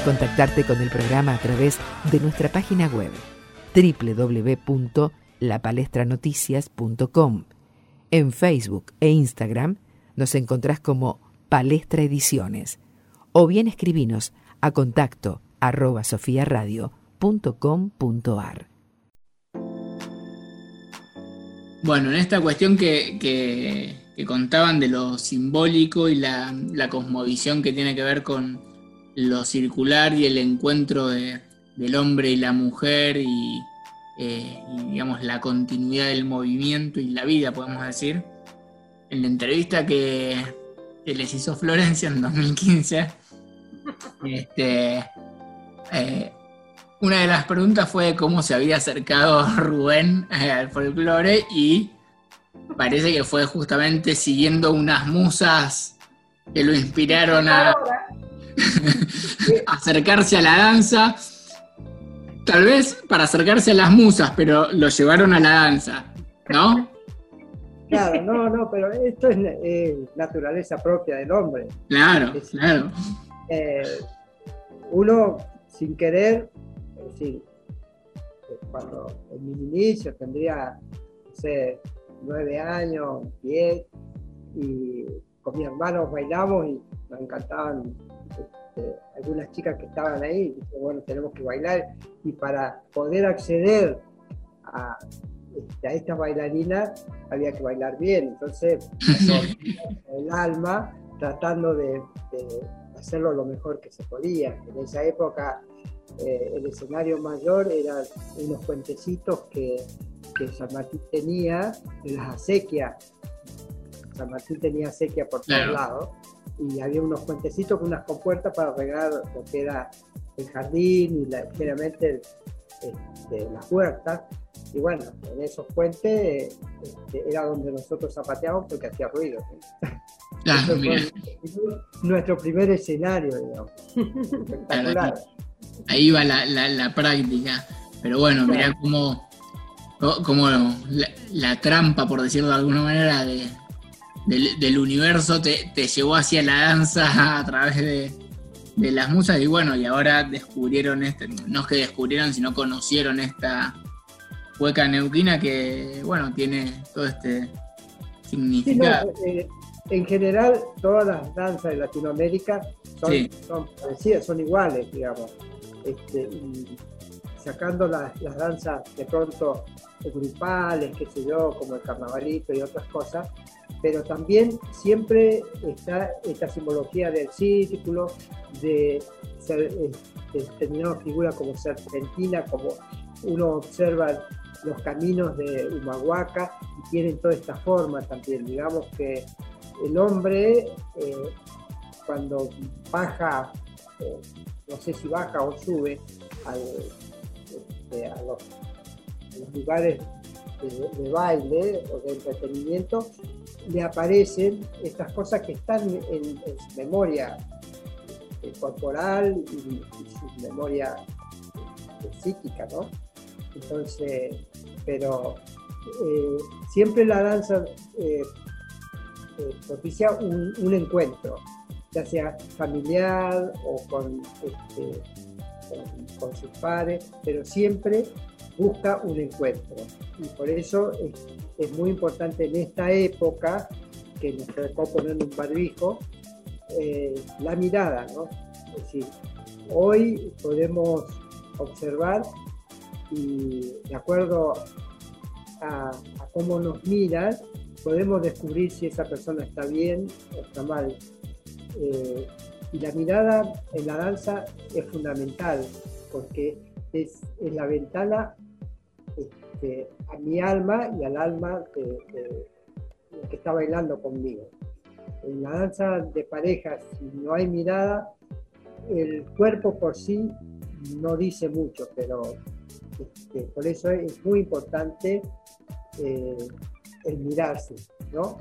Contactarte con el programa a través de nuestra página web www.lapalestranoticias.com. En Facebook e Instagram nos encontrás como Palestra Ediciones o bien escribinos a contacto arroba sofiaradio.com.ar. Bueno, en esta cuestión que, que- que contaban de lo simbólico y la, la cosmovisión que tiene que ver con lo circular y el encuentro de- del hombre y la mujer y, eh, y, digamos la continuidad del movimiento y la vida, podemos decir. En la entrevista que, que les hizo Florencia en 2015, este, eh, una de las preguntas fue cómo se había acercado Rubén eh, al folclore y parece que fue justamente siguiendo unas musas que lo inspiraron a acercarse a la danza. Tal vez para acercarse a las musas, pero lo llevaron a la danza, ¿no? Claro, no, no, pero esto es eh, naturaleza propia del hombre. Claro, Es- claro. eh, uno sin querer, es decir, cuando en mi inicio tendría, no sé, nueve años, diez, y con mis hermanos bailamos y nos encantaban este, algunas chicas que estaban ahí, y bueno, tenemos que bailar, y para poder acceder a, este, a estas bailarinas había que bailar bien, entonces el alma tratando de, de hacerlo lo mejor que se podía. En esa época eh, el escenario mayor eran unos puentecitos que, que San Martín tenía de las acequias. San Martín tenía acequia por todos Claro. lados y había unos puentecitos con unas compuertas para regar lo que era el jardín y la, generalmente este, las puertas. Y bueno, en esos puentes este, era donde nosotros zapateábamos porque hacía ruido. Ah, nuestro primer escenario, digamos. Espectacular. ahí va la, la- la práctica. Pero bueno, mirá cómo, cómo la, la trampa, por decirlo de alguna manera, de- del, del universo te, te llevó hacia la danza a través de, de las musas. Y bueno, y ahora descubrieron este, no es que descubrieron, sino conocieron esta hueca neuquina que, bueno, tiene todo este Sí, no, significado. eh, en general, todas las danzas de Latinoamérica son, Sí. son parecidas, son iguales, digamos. Este, y sacando las, las danzas de pronto grupales, qué sé yo, como el carnavalito y otras cosas, pero también siempre está esta simbología del círculo, de ser, eh, determinada figura como serpentina, como uno observa los caminos de Humahuaca y tienen toda esta forma también. Digamos que el hombre eh, cuando baja, eh, no sé si baja o sube al, este, a, los, los lugares de, baile o de entretenimiento, le aparecen estas cosas que están en, en su memoria corporal y, su memoria eh, psíquica, ¿no? Entonces, pero eh, siempre la danza eh, propicia un, encuentro, ya sea familiar o con, este, sus padres, pero siempre busca un encuentro. Y por eso es, muy importante en esta época, que nos tocó poner un barbijo, eh, la mirada, ¿no? Es decir, hoy podemos observar y de acuerdo a, a cómo nos miran, podemos descubrir si esa persona está bien o está mal. Eh, y la mirada en la danza es fundamental porque es, es la ventana este, a mi alma y al alma que está bailando conmigo. En la danza de pareja, si no hay mirada, el cuerpo por sí no dice mucho, pero este, por eso es muy importante eh, el mirarse, ¿no?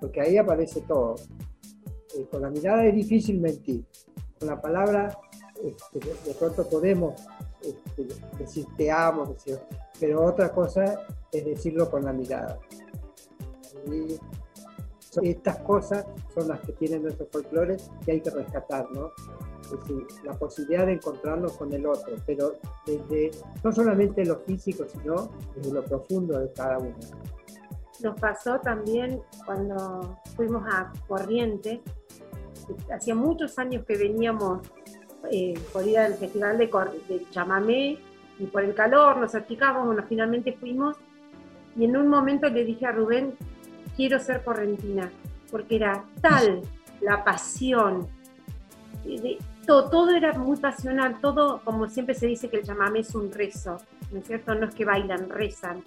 Porque ahí aparece todo. Eh, con la mirada es difícil mentir. Con la palabra, este, de pronto podemos este, decir te amo, decir- pero otra cosa es decirlo con la mirada. Y estas cosas son las que tienen nuestro folclore que hay que rescatar, ¿no? Es decir, la posibilidad de encontrarnos con el otro, pero desde no solamente lo físico, sino desde lo profundo de cada uno. Nos pasó también cuando fuimos a Corrientes, hacía muchos años que veníamos eh, por ir al festival de, de chamamé y por el calor nos achicábamos, bueno, finalmente fuimos y en un momento le dije a Rubén, quiero ser correntina, porque era tal la pasión, todo, todo era muy pasional, todo, como siempre se dice que el chamamé es un rezo, ¿no es cierto? No es que bailan, rezan.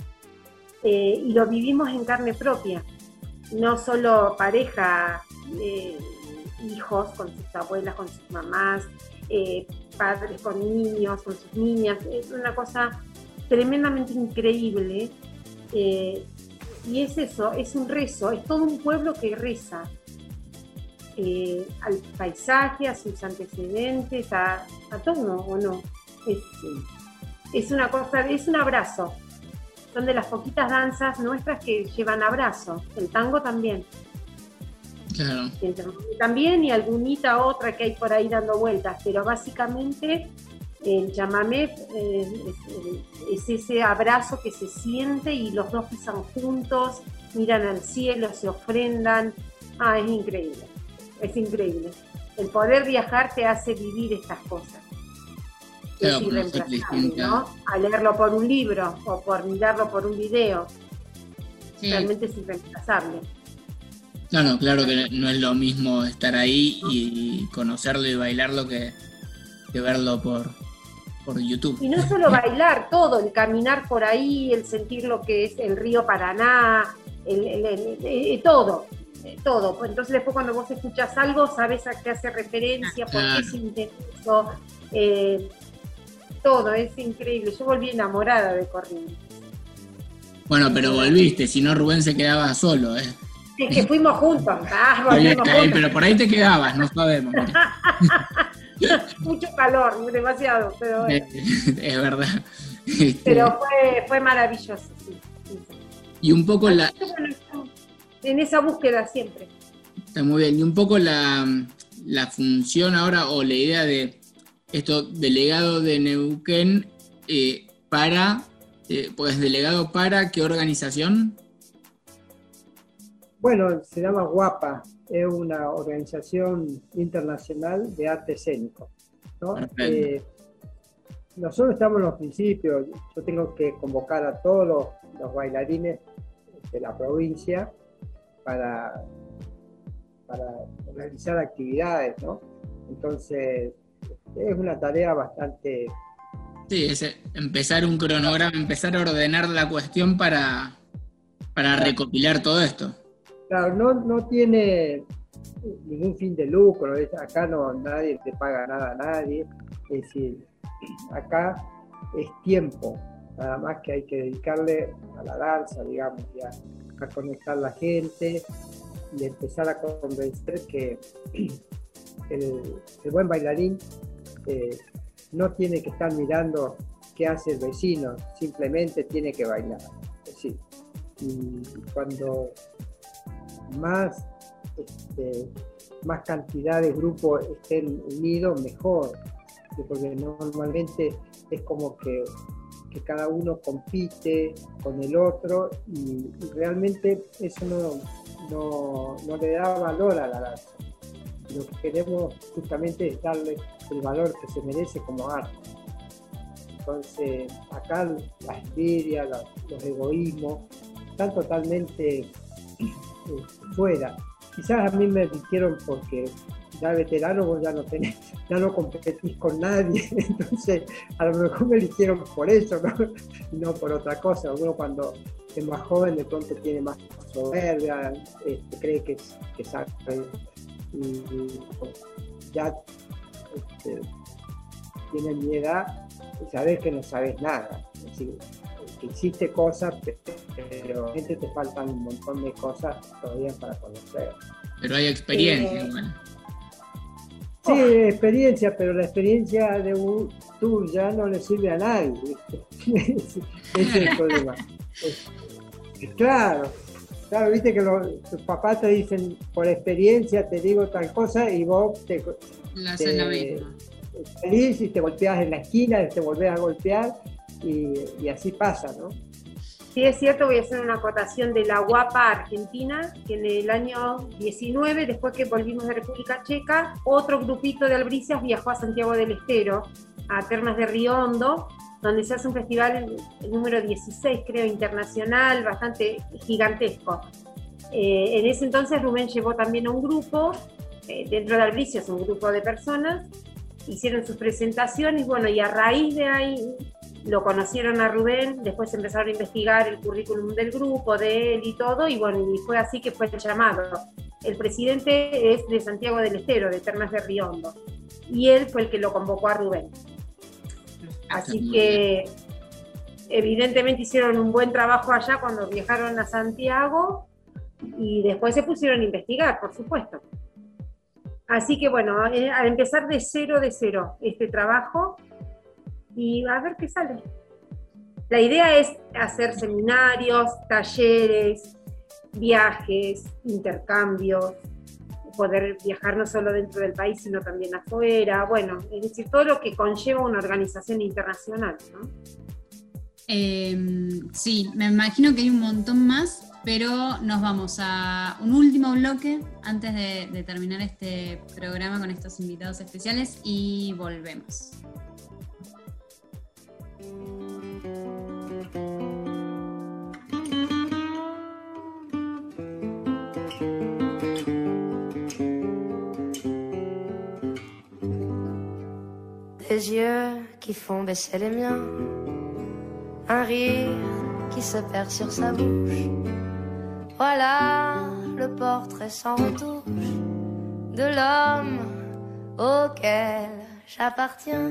Eh, y lo vivimos en carne propia, no solo pareja, eh, hijos con sus abuelas, con sus mamás, eh, padres con niños, con sus niñas, es una cosa tremendamente increíble. eh, y es eso, es un rezo, es todo un pueblo que reza eh, al paisaje, a sus antecedentes, a, a todo, ¿o no? Es, es una cosa, es un abrazo. Son de las poquitas danzas nuestras que llevan abrazo. El tango también. Claro. También y algunita otra que hay por ahí dando vueltas, pero básicamente el chamamé eh, es, es ese abrazo que se siente y los dos pisan juntos, miran al cielo, se ofrendan. Ah, es increíble, es increíble. El poder viajar te hace vivir estas cosas. Claro, es irreemplazable, ¿no? A leerlo por un libro o por mirarlo por un video, Sí. realmente es irreemplazable. No, no, claro que no es lo mismo estar ahí y conocerlo y bailarlo que, que verlo por, por YouTube. Y no solo bailar, todo, el caminar por ahí, el sentir lo que es el río Paraná, el, el- el- eh, todo, eh, todo. Entonces después cuando vos escuchas algo, sabes a qué hace referencia, por qué se intenso, eh, todo, es increíble. Yo volví enamorada de Corrientes. Bueno, pero volviste, si no Rubén se quedaba solo, ¿eh? Es que fuimos juntos, ah, juntos. pero por ahí te quedabas, no sabemos. Mucho calor, demasiado, pero, bueno. es verdad. Este, pero fue, fue maravilloso. sí, sí. y un poco la, en esa búsqueda siempre. Está muy bien. Y un poco la, la función ahora o la idea de esto, delegado de Neuquén eh, para, eh, pues delegado para qué organización? Bueno, se llama Guapa, es una organización internacional de arte escénico. Eh, nosotros estamos en los principios, yo tengo que convocar a todos los, los bailarines de la provincia para, para realizar actividades, ¿no? Entonces, es una tarea bastante Sí, es empezar un cronograma, empezar a ordenar la cuestión para, para recopilar todo esto. Claro, no, no tiene ningún fin de lucro, acá no nadie te paga nada a nadie, es decir, acá es tiempo, nada más que hay que dedicarle a la danza, digamos, y a, a conectar la gente y empezar a convencer que el, el buen bailarín eh, no tiene que estar mirando qué hace el vecino, simplemente tiene que bailar. Es decir, y cuando más, este, más cantidad de grupos estén unidos, mejor. Porque normalmente es como que, que cada uno compite con el otro y, realmente eso no, no, no le da valor a la danza. Lo que queremos justamente es darle el valor que se merece como arte. Entonces, acá la envidia, la- los egoísmos están totalmente fuera. Quizás a mí me eligieron porque ya veterano ya no tenés, ya no competís con nadie, entonces a lo mejor me eligieron por eso, ¿no? Por otra cosa. Uno cuando es más joven de pronto tiene más soberbia, este, cree que, que sabe y, pues, ya este, tiene mi edad y sabes que no sabes nada. Hiciste cosas, pero realmente te faltan un montón de cosas todavía para conocer. Pero hay experiencia Eh, igual. Sí, experiencia, pero la experiencia de un tour ya no le sirve a nadie. ¿viste? Ese es el problema. Es- es claro, claro, viste que los, tus papás te dicen por experiencia te digo tal cosa y vos te, lo te- feliz y te golpeas en la esquina, te volvés a golpear y, así pasa, ¿no? Sí, es cierto, voy a hacer una acotación de la guapa Argentina, que en el año 19, después que volvimos de República Checa, otro grupito de albricias viajó a Santiago del Estero, a Termas de Río Hondo, donde se hace un festival, número 16, creo, internacional, bastante gigantesco. Eh, en ese entonces Rubén llevó también a un grupo, eh, dentro de Albricias, un grupo de personas, hicieron sus presentaciones, bueno, y a raíz de ahí lo conocieron a Rubén, después empezaron a investigar el currículum del grupo, de él y todo, y bueno, y fue así que fue el llamado. El presidente es de Santiago del Estero, de Termas de Riondo, y él fue el que lo convocó a Rubén. Así que evidentemente hicieron un buen trabajo allá cuando viajaron a Santiago y después se pusieron a investigar, por supuesto. Así que bueno, eh, a empezar de cero de cero este trabajo y a ver qué sale. La idea es hacer seminarios, talleres, viajes, intercambios, poder viajar no solo dentro del país, sino también afuera. Bueno, es decir, todo lo que conlleva una organización internacional. ¿no? Eh, sí, me imagino que hay un montón más, pero nos vamos a un último bloque antes de, terminar este programa con estos invitados especiales y volvemos. Des yeux qui font baisser les miens, un rire qui se perd sur sa bouche. Voilà le portrait sans retouche de l'homme auquel j'appartiens.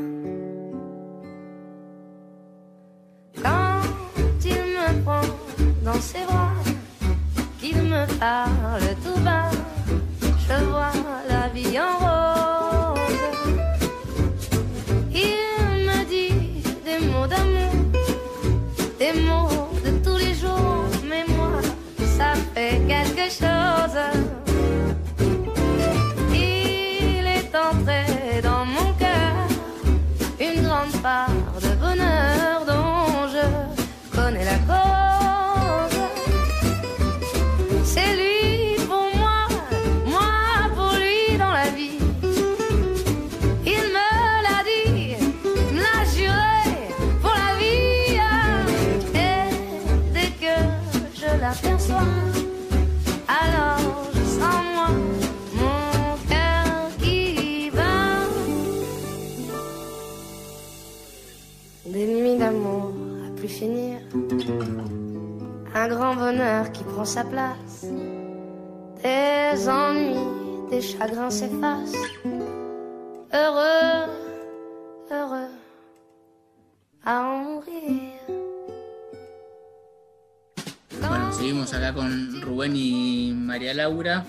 Quand il me prend dans ses bras, qu'il me parle tout bas, je vois la vie en rose. Shoulder. Un grand bonheur qui prend sa place. Des ennuis, des chagrins s'effacent heureux, heureux à en mourir. Bueno, seguimos acá con Rubén y María Laura,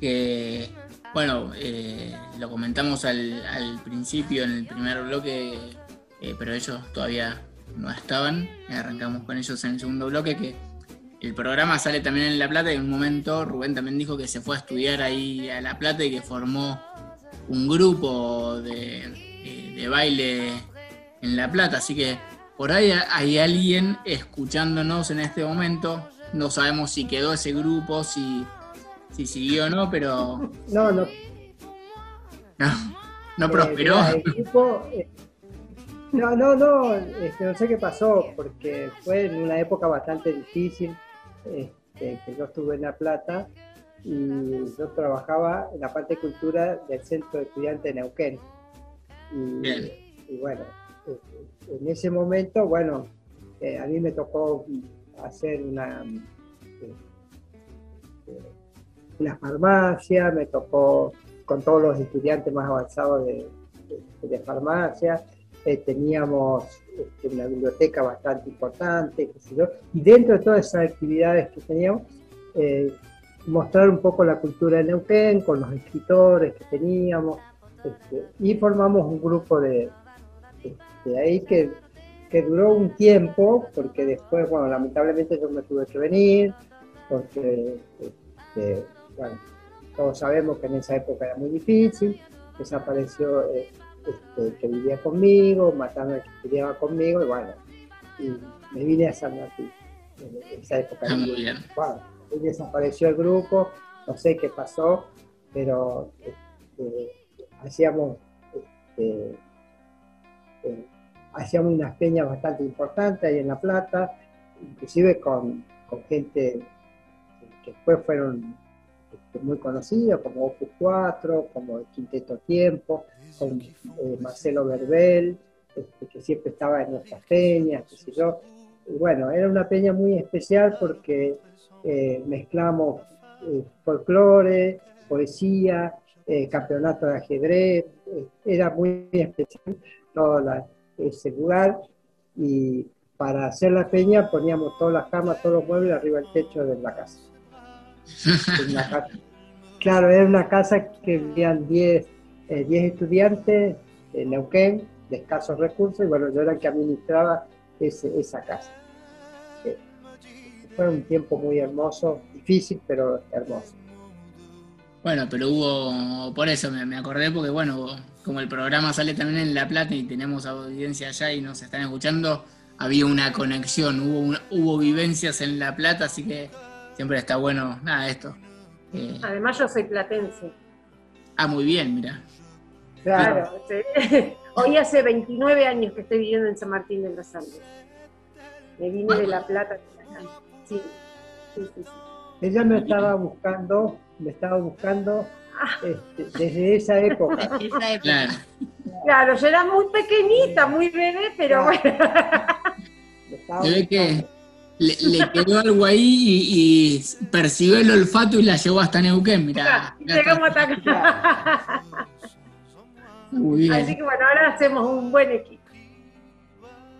que, bueno, eh, lo comentamos al, al principio, en el primer bloque, eh, pero ellos todavía no estaban. Arrancamos con ellos en el segundo bloque, que el programa sale también en La Plata y en un momento Rubén también dijo que se fue a estudiar ahí a La Plata y que formó un grupo de, de- de baile en La Plata, así que por ahí hay alguien escuchándonos en este momento. No sabemos si quedó ese grupo, si, si siguió o no, pero No, no. no, no eh, prosperó. mira, el grupo, eh, no, no, no, este, no sé qué pasó, porque fue en una época bastante difícil, este, que yo estuve en La Plata y yo trabajaba en la parte de cultura del Centro de Estudiantes de Neuquén. Y, Bien. y bueno, eh, en ese momento, bueno, eh, a mí me tocó hacer una, eh, eh, una farmacia, me tocó con todos los estudiantes más avanzados de, de- de farmacia, eh, teníamos este, una biblioteca bastante importante, qué sé yo, y dentro de todas esas actividades que teníamos, eh, mostrar un poco la cultura de Neuquén con los escritores que teníamos, este, y formamos un grupo de, de ahí que, que duró un tiempo, porque después, bueno, lamentablemente yo me tuve que venir, porque, este, bueno, todos sabemos que en esa época era muy difícil, desapareció eh, este, que vivía conmigo, mataron al que estudiaba conmigo, y bueno, y me vine a San Martín en esa época. Está muy bien. Y desapareció el grupo, no sé qué pasó, pero este, hacíamos este, eh, hacíamos unas peñas bastante importantes ahí en La Plata, inclusive con, con gente que después fueron este, muy conocidos, como Opus 4, como el Quinteto Tiempo, con eh, Marcelo Verbel, este, que siempre estaba en nuestras peñas, qué sé yo. Y bueno, era una peña muy especial porque eh, mezclamos eh, folclore, poesía, eh, campeonato de ajedrez, eh, era muy especial todo la- ese lugar y para hacer la peña poníamos todas las camas, todos los muebles arriba del techo de la casa. En la claro, era una casa que vivían 10 eh, 10 estudiantes en Neuquén de escasos recursos y bueno, yo era el que administraba ese- esa casa. Eh, fue un tiempo muy hermoso, difícil, pero hermoso. Bueno, pero hubo, por eso me, acordé, porque bueno, como el programa sale también en La Plata y tenemos audiencia allá y nos están escuchando, había una conexión, hubo, una- hubo vivencias en La Plata, así que siempre está bueno, nada, esto. Eh, Además yo soy platense. ah, muy bien, mira. Claro. sí. Hoy hace 29 años que estoy viviendo en San Martín de los Andes. Me vine de La Plata. Sí, sí, sí. sí. Ella me estaba buscando, me estaba buscando este, desde esa época. Esa época. Claro. Claro, yo era muy pequeñita, muy bebé, pero bueno. Se ve que le, le quedó algo ahí y, y percibió el olfato y la llevó hasta Neuquén, mirá. mirá, Llegamos hasta acá. muy bien, Así que bueno, ahora hacemos un buen equipo.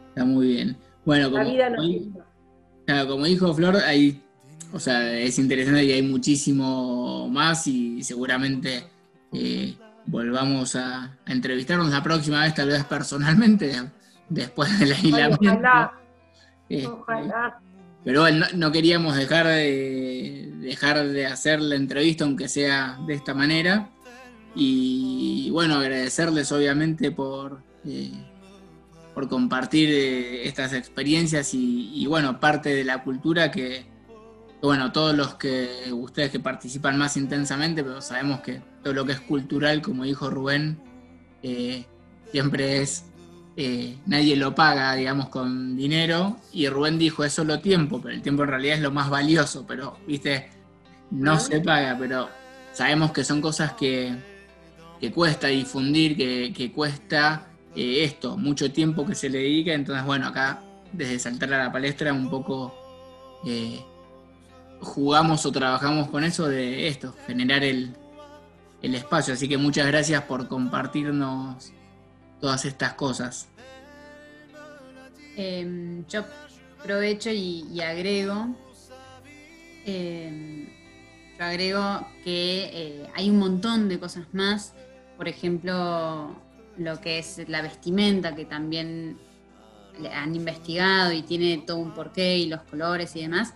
está muy bien. Bueno, La como, vida nos como-. Claro, como dijo Flor, hay, o sea, es interesante y hay muchísimo más y seguramente eh, volvamos a, a entrevistarnos la próxima vez, tal vez personalmente, después del aislamiento. ojalá, Este, ojalá. Pero bueno, no, queríamos dejar de, dejar de hacer la entrevista, aunque sea de esta manera. Y bueno, agradecerles obviamente por, eh, por compartir eh, estas experiencias y, bueno, parte de la cultura que, que, bueno, todos los que ustedes que participan más intensamente, pero sabemos que todo lo que es cultural, como dijo Rubén, eh, siempre es eh, nadie lo paga, digamos, con dinero. Y Rubén dijo, es solo tiempo, pero el tiempo en realidad es lo más valioso, pero, viste, no Ah. se paga, pero sabemos que son cosas que, que cuesta difundir, que, que cuesta eh, esto, mucho tiempo que se le dedica. Entonces, bueno, acá, desde saltar a la palestra, un poco eh, jugamos o trabajamos con eso de esto, generar el, el espacio. Así que muchas gracias por compartirnos todas estas cosas. Eh, yo aprovecho y, y agrego, eh, yo agrego que eh, hay un montón de cosas más, por ejemplo, lo que es la vestimenta, que también han investigado y tiene todo un porqué y los colores y demás.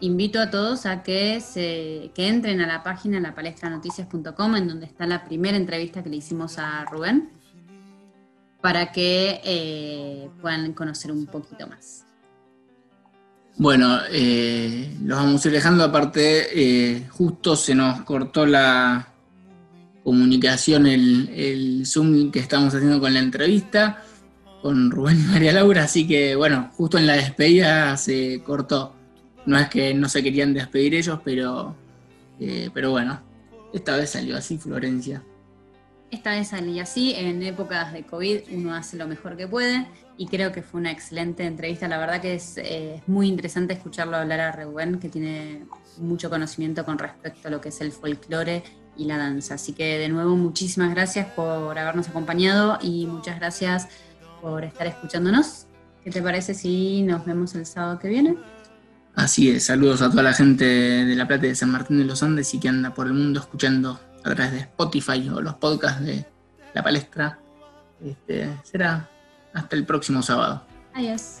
Invito a todos a que, se, que entren a la página lapalestranoticias.com en donde está la primera entrevista que le hicimos a Rubén para que eh, puedan conocer un poquito más. Bueno, eh, los vamos a ir dejando. Aparte, eh, justo se nos cortó la comunicación, el, Zoom que estamos haciendo con la entrevista con Rubén y María Laura. Así que, bueno, justo en la despedida se cortó. No es que no se querían despedir ellos, pero, pero bueno, esta vez salió así Florencia. Esta vez salí así, en épocas de COVID uno hace lo mejor que puede y creo que fue una excelente entrevista. La verdad que es, eh, muy interesante escucharlo hablar a Rubén, que tiene mucho conocimiento con respecto a lo que es el folclore y la danza. Así que de nuevo muchísimas gracias por habernos acompañado y muchas gracias por estar escuchándonos. ¿Qué te parece si nos vemos el sábado que viene? Así es, saludos a toda la gente de La Plata y de San Martín de los Andes y que anda por el mundo escuchando a través de Spotify o los podcasts de La Palestra. Este, será hasta el próximo sábado. Adiós.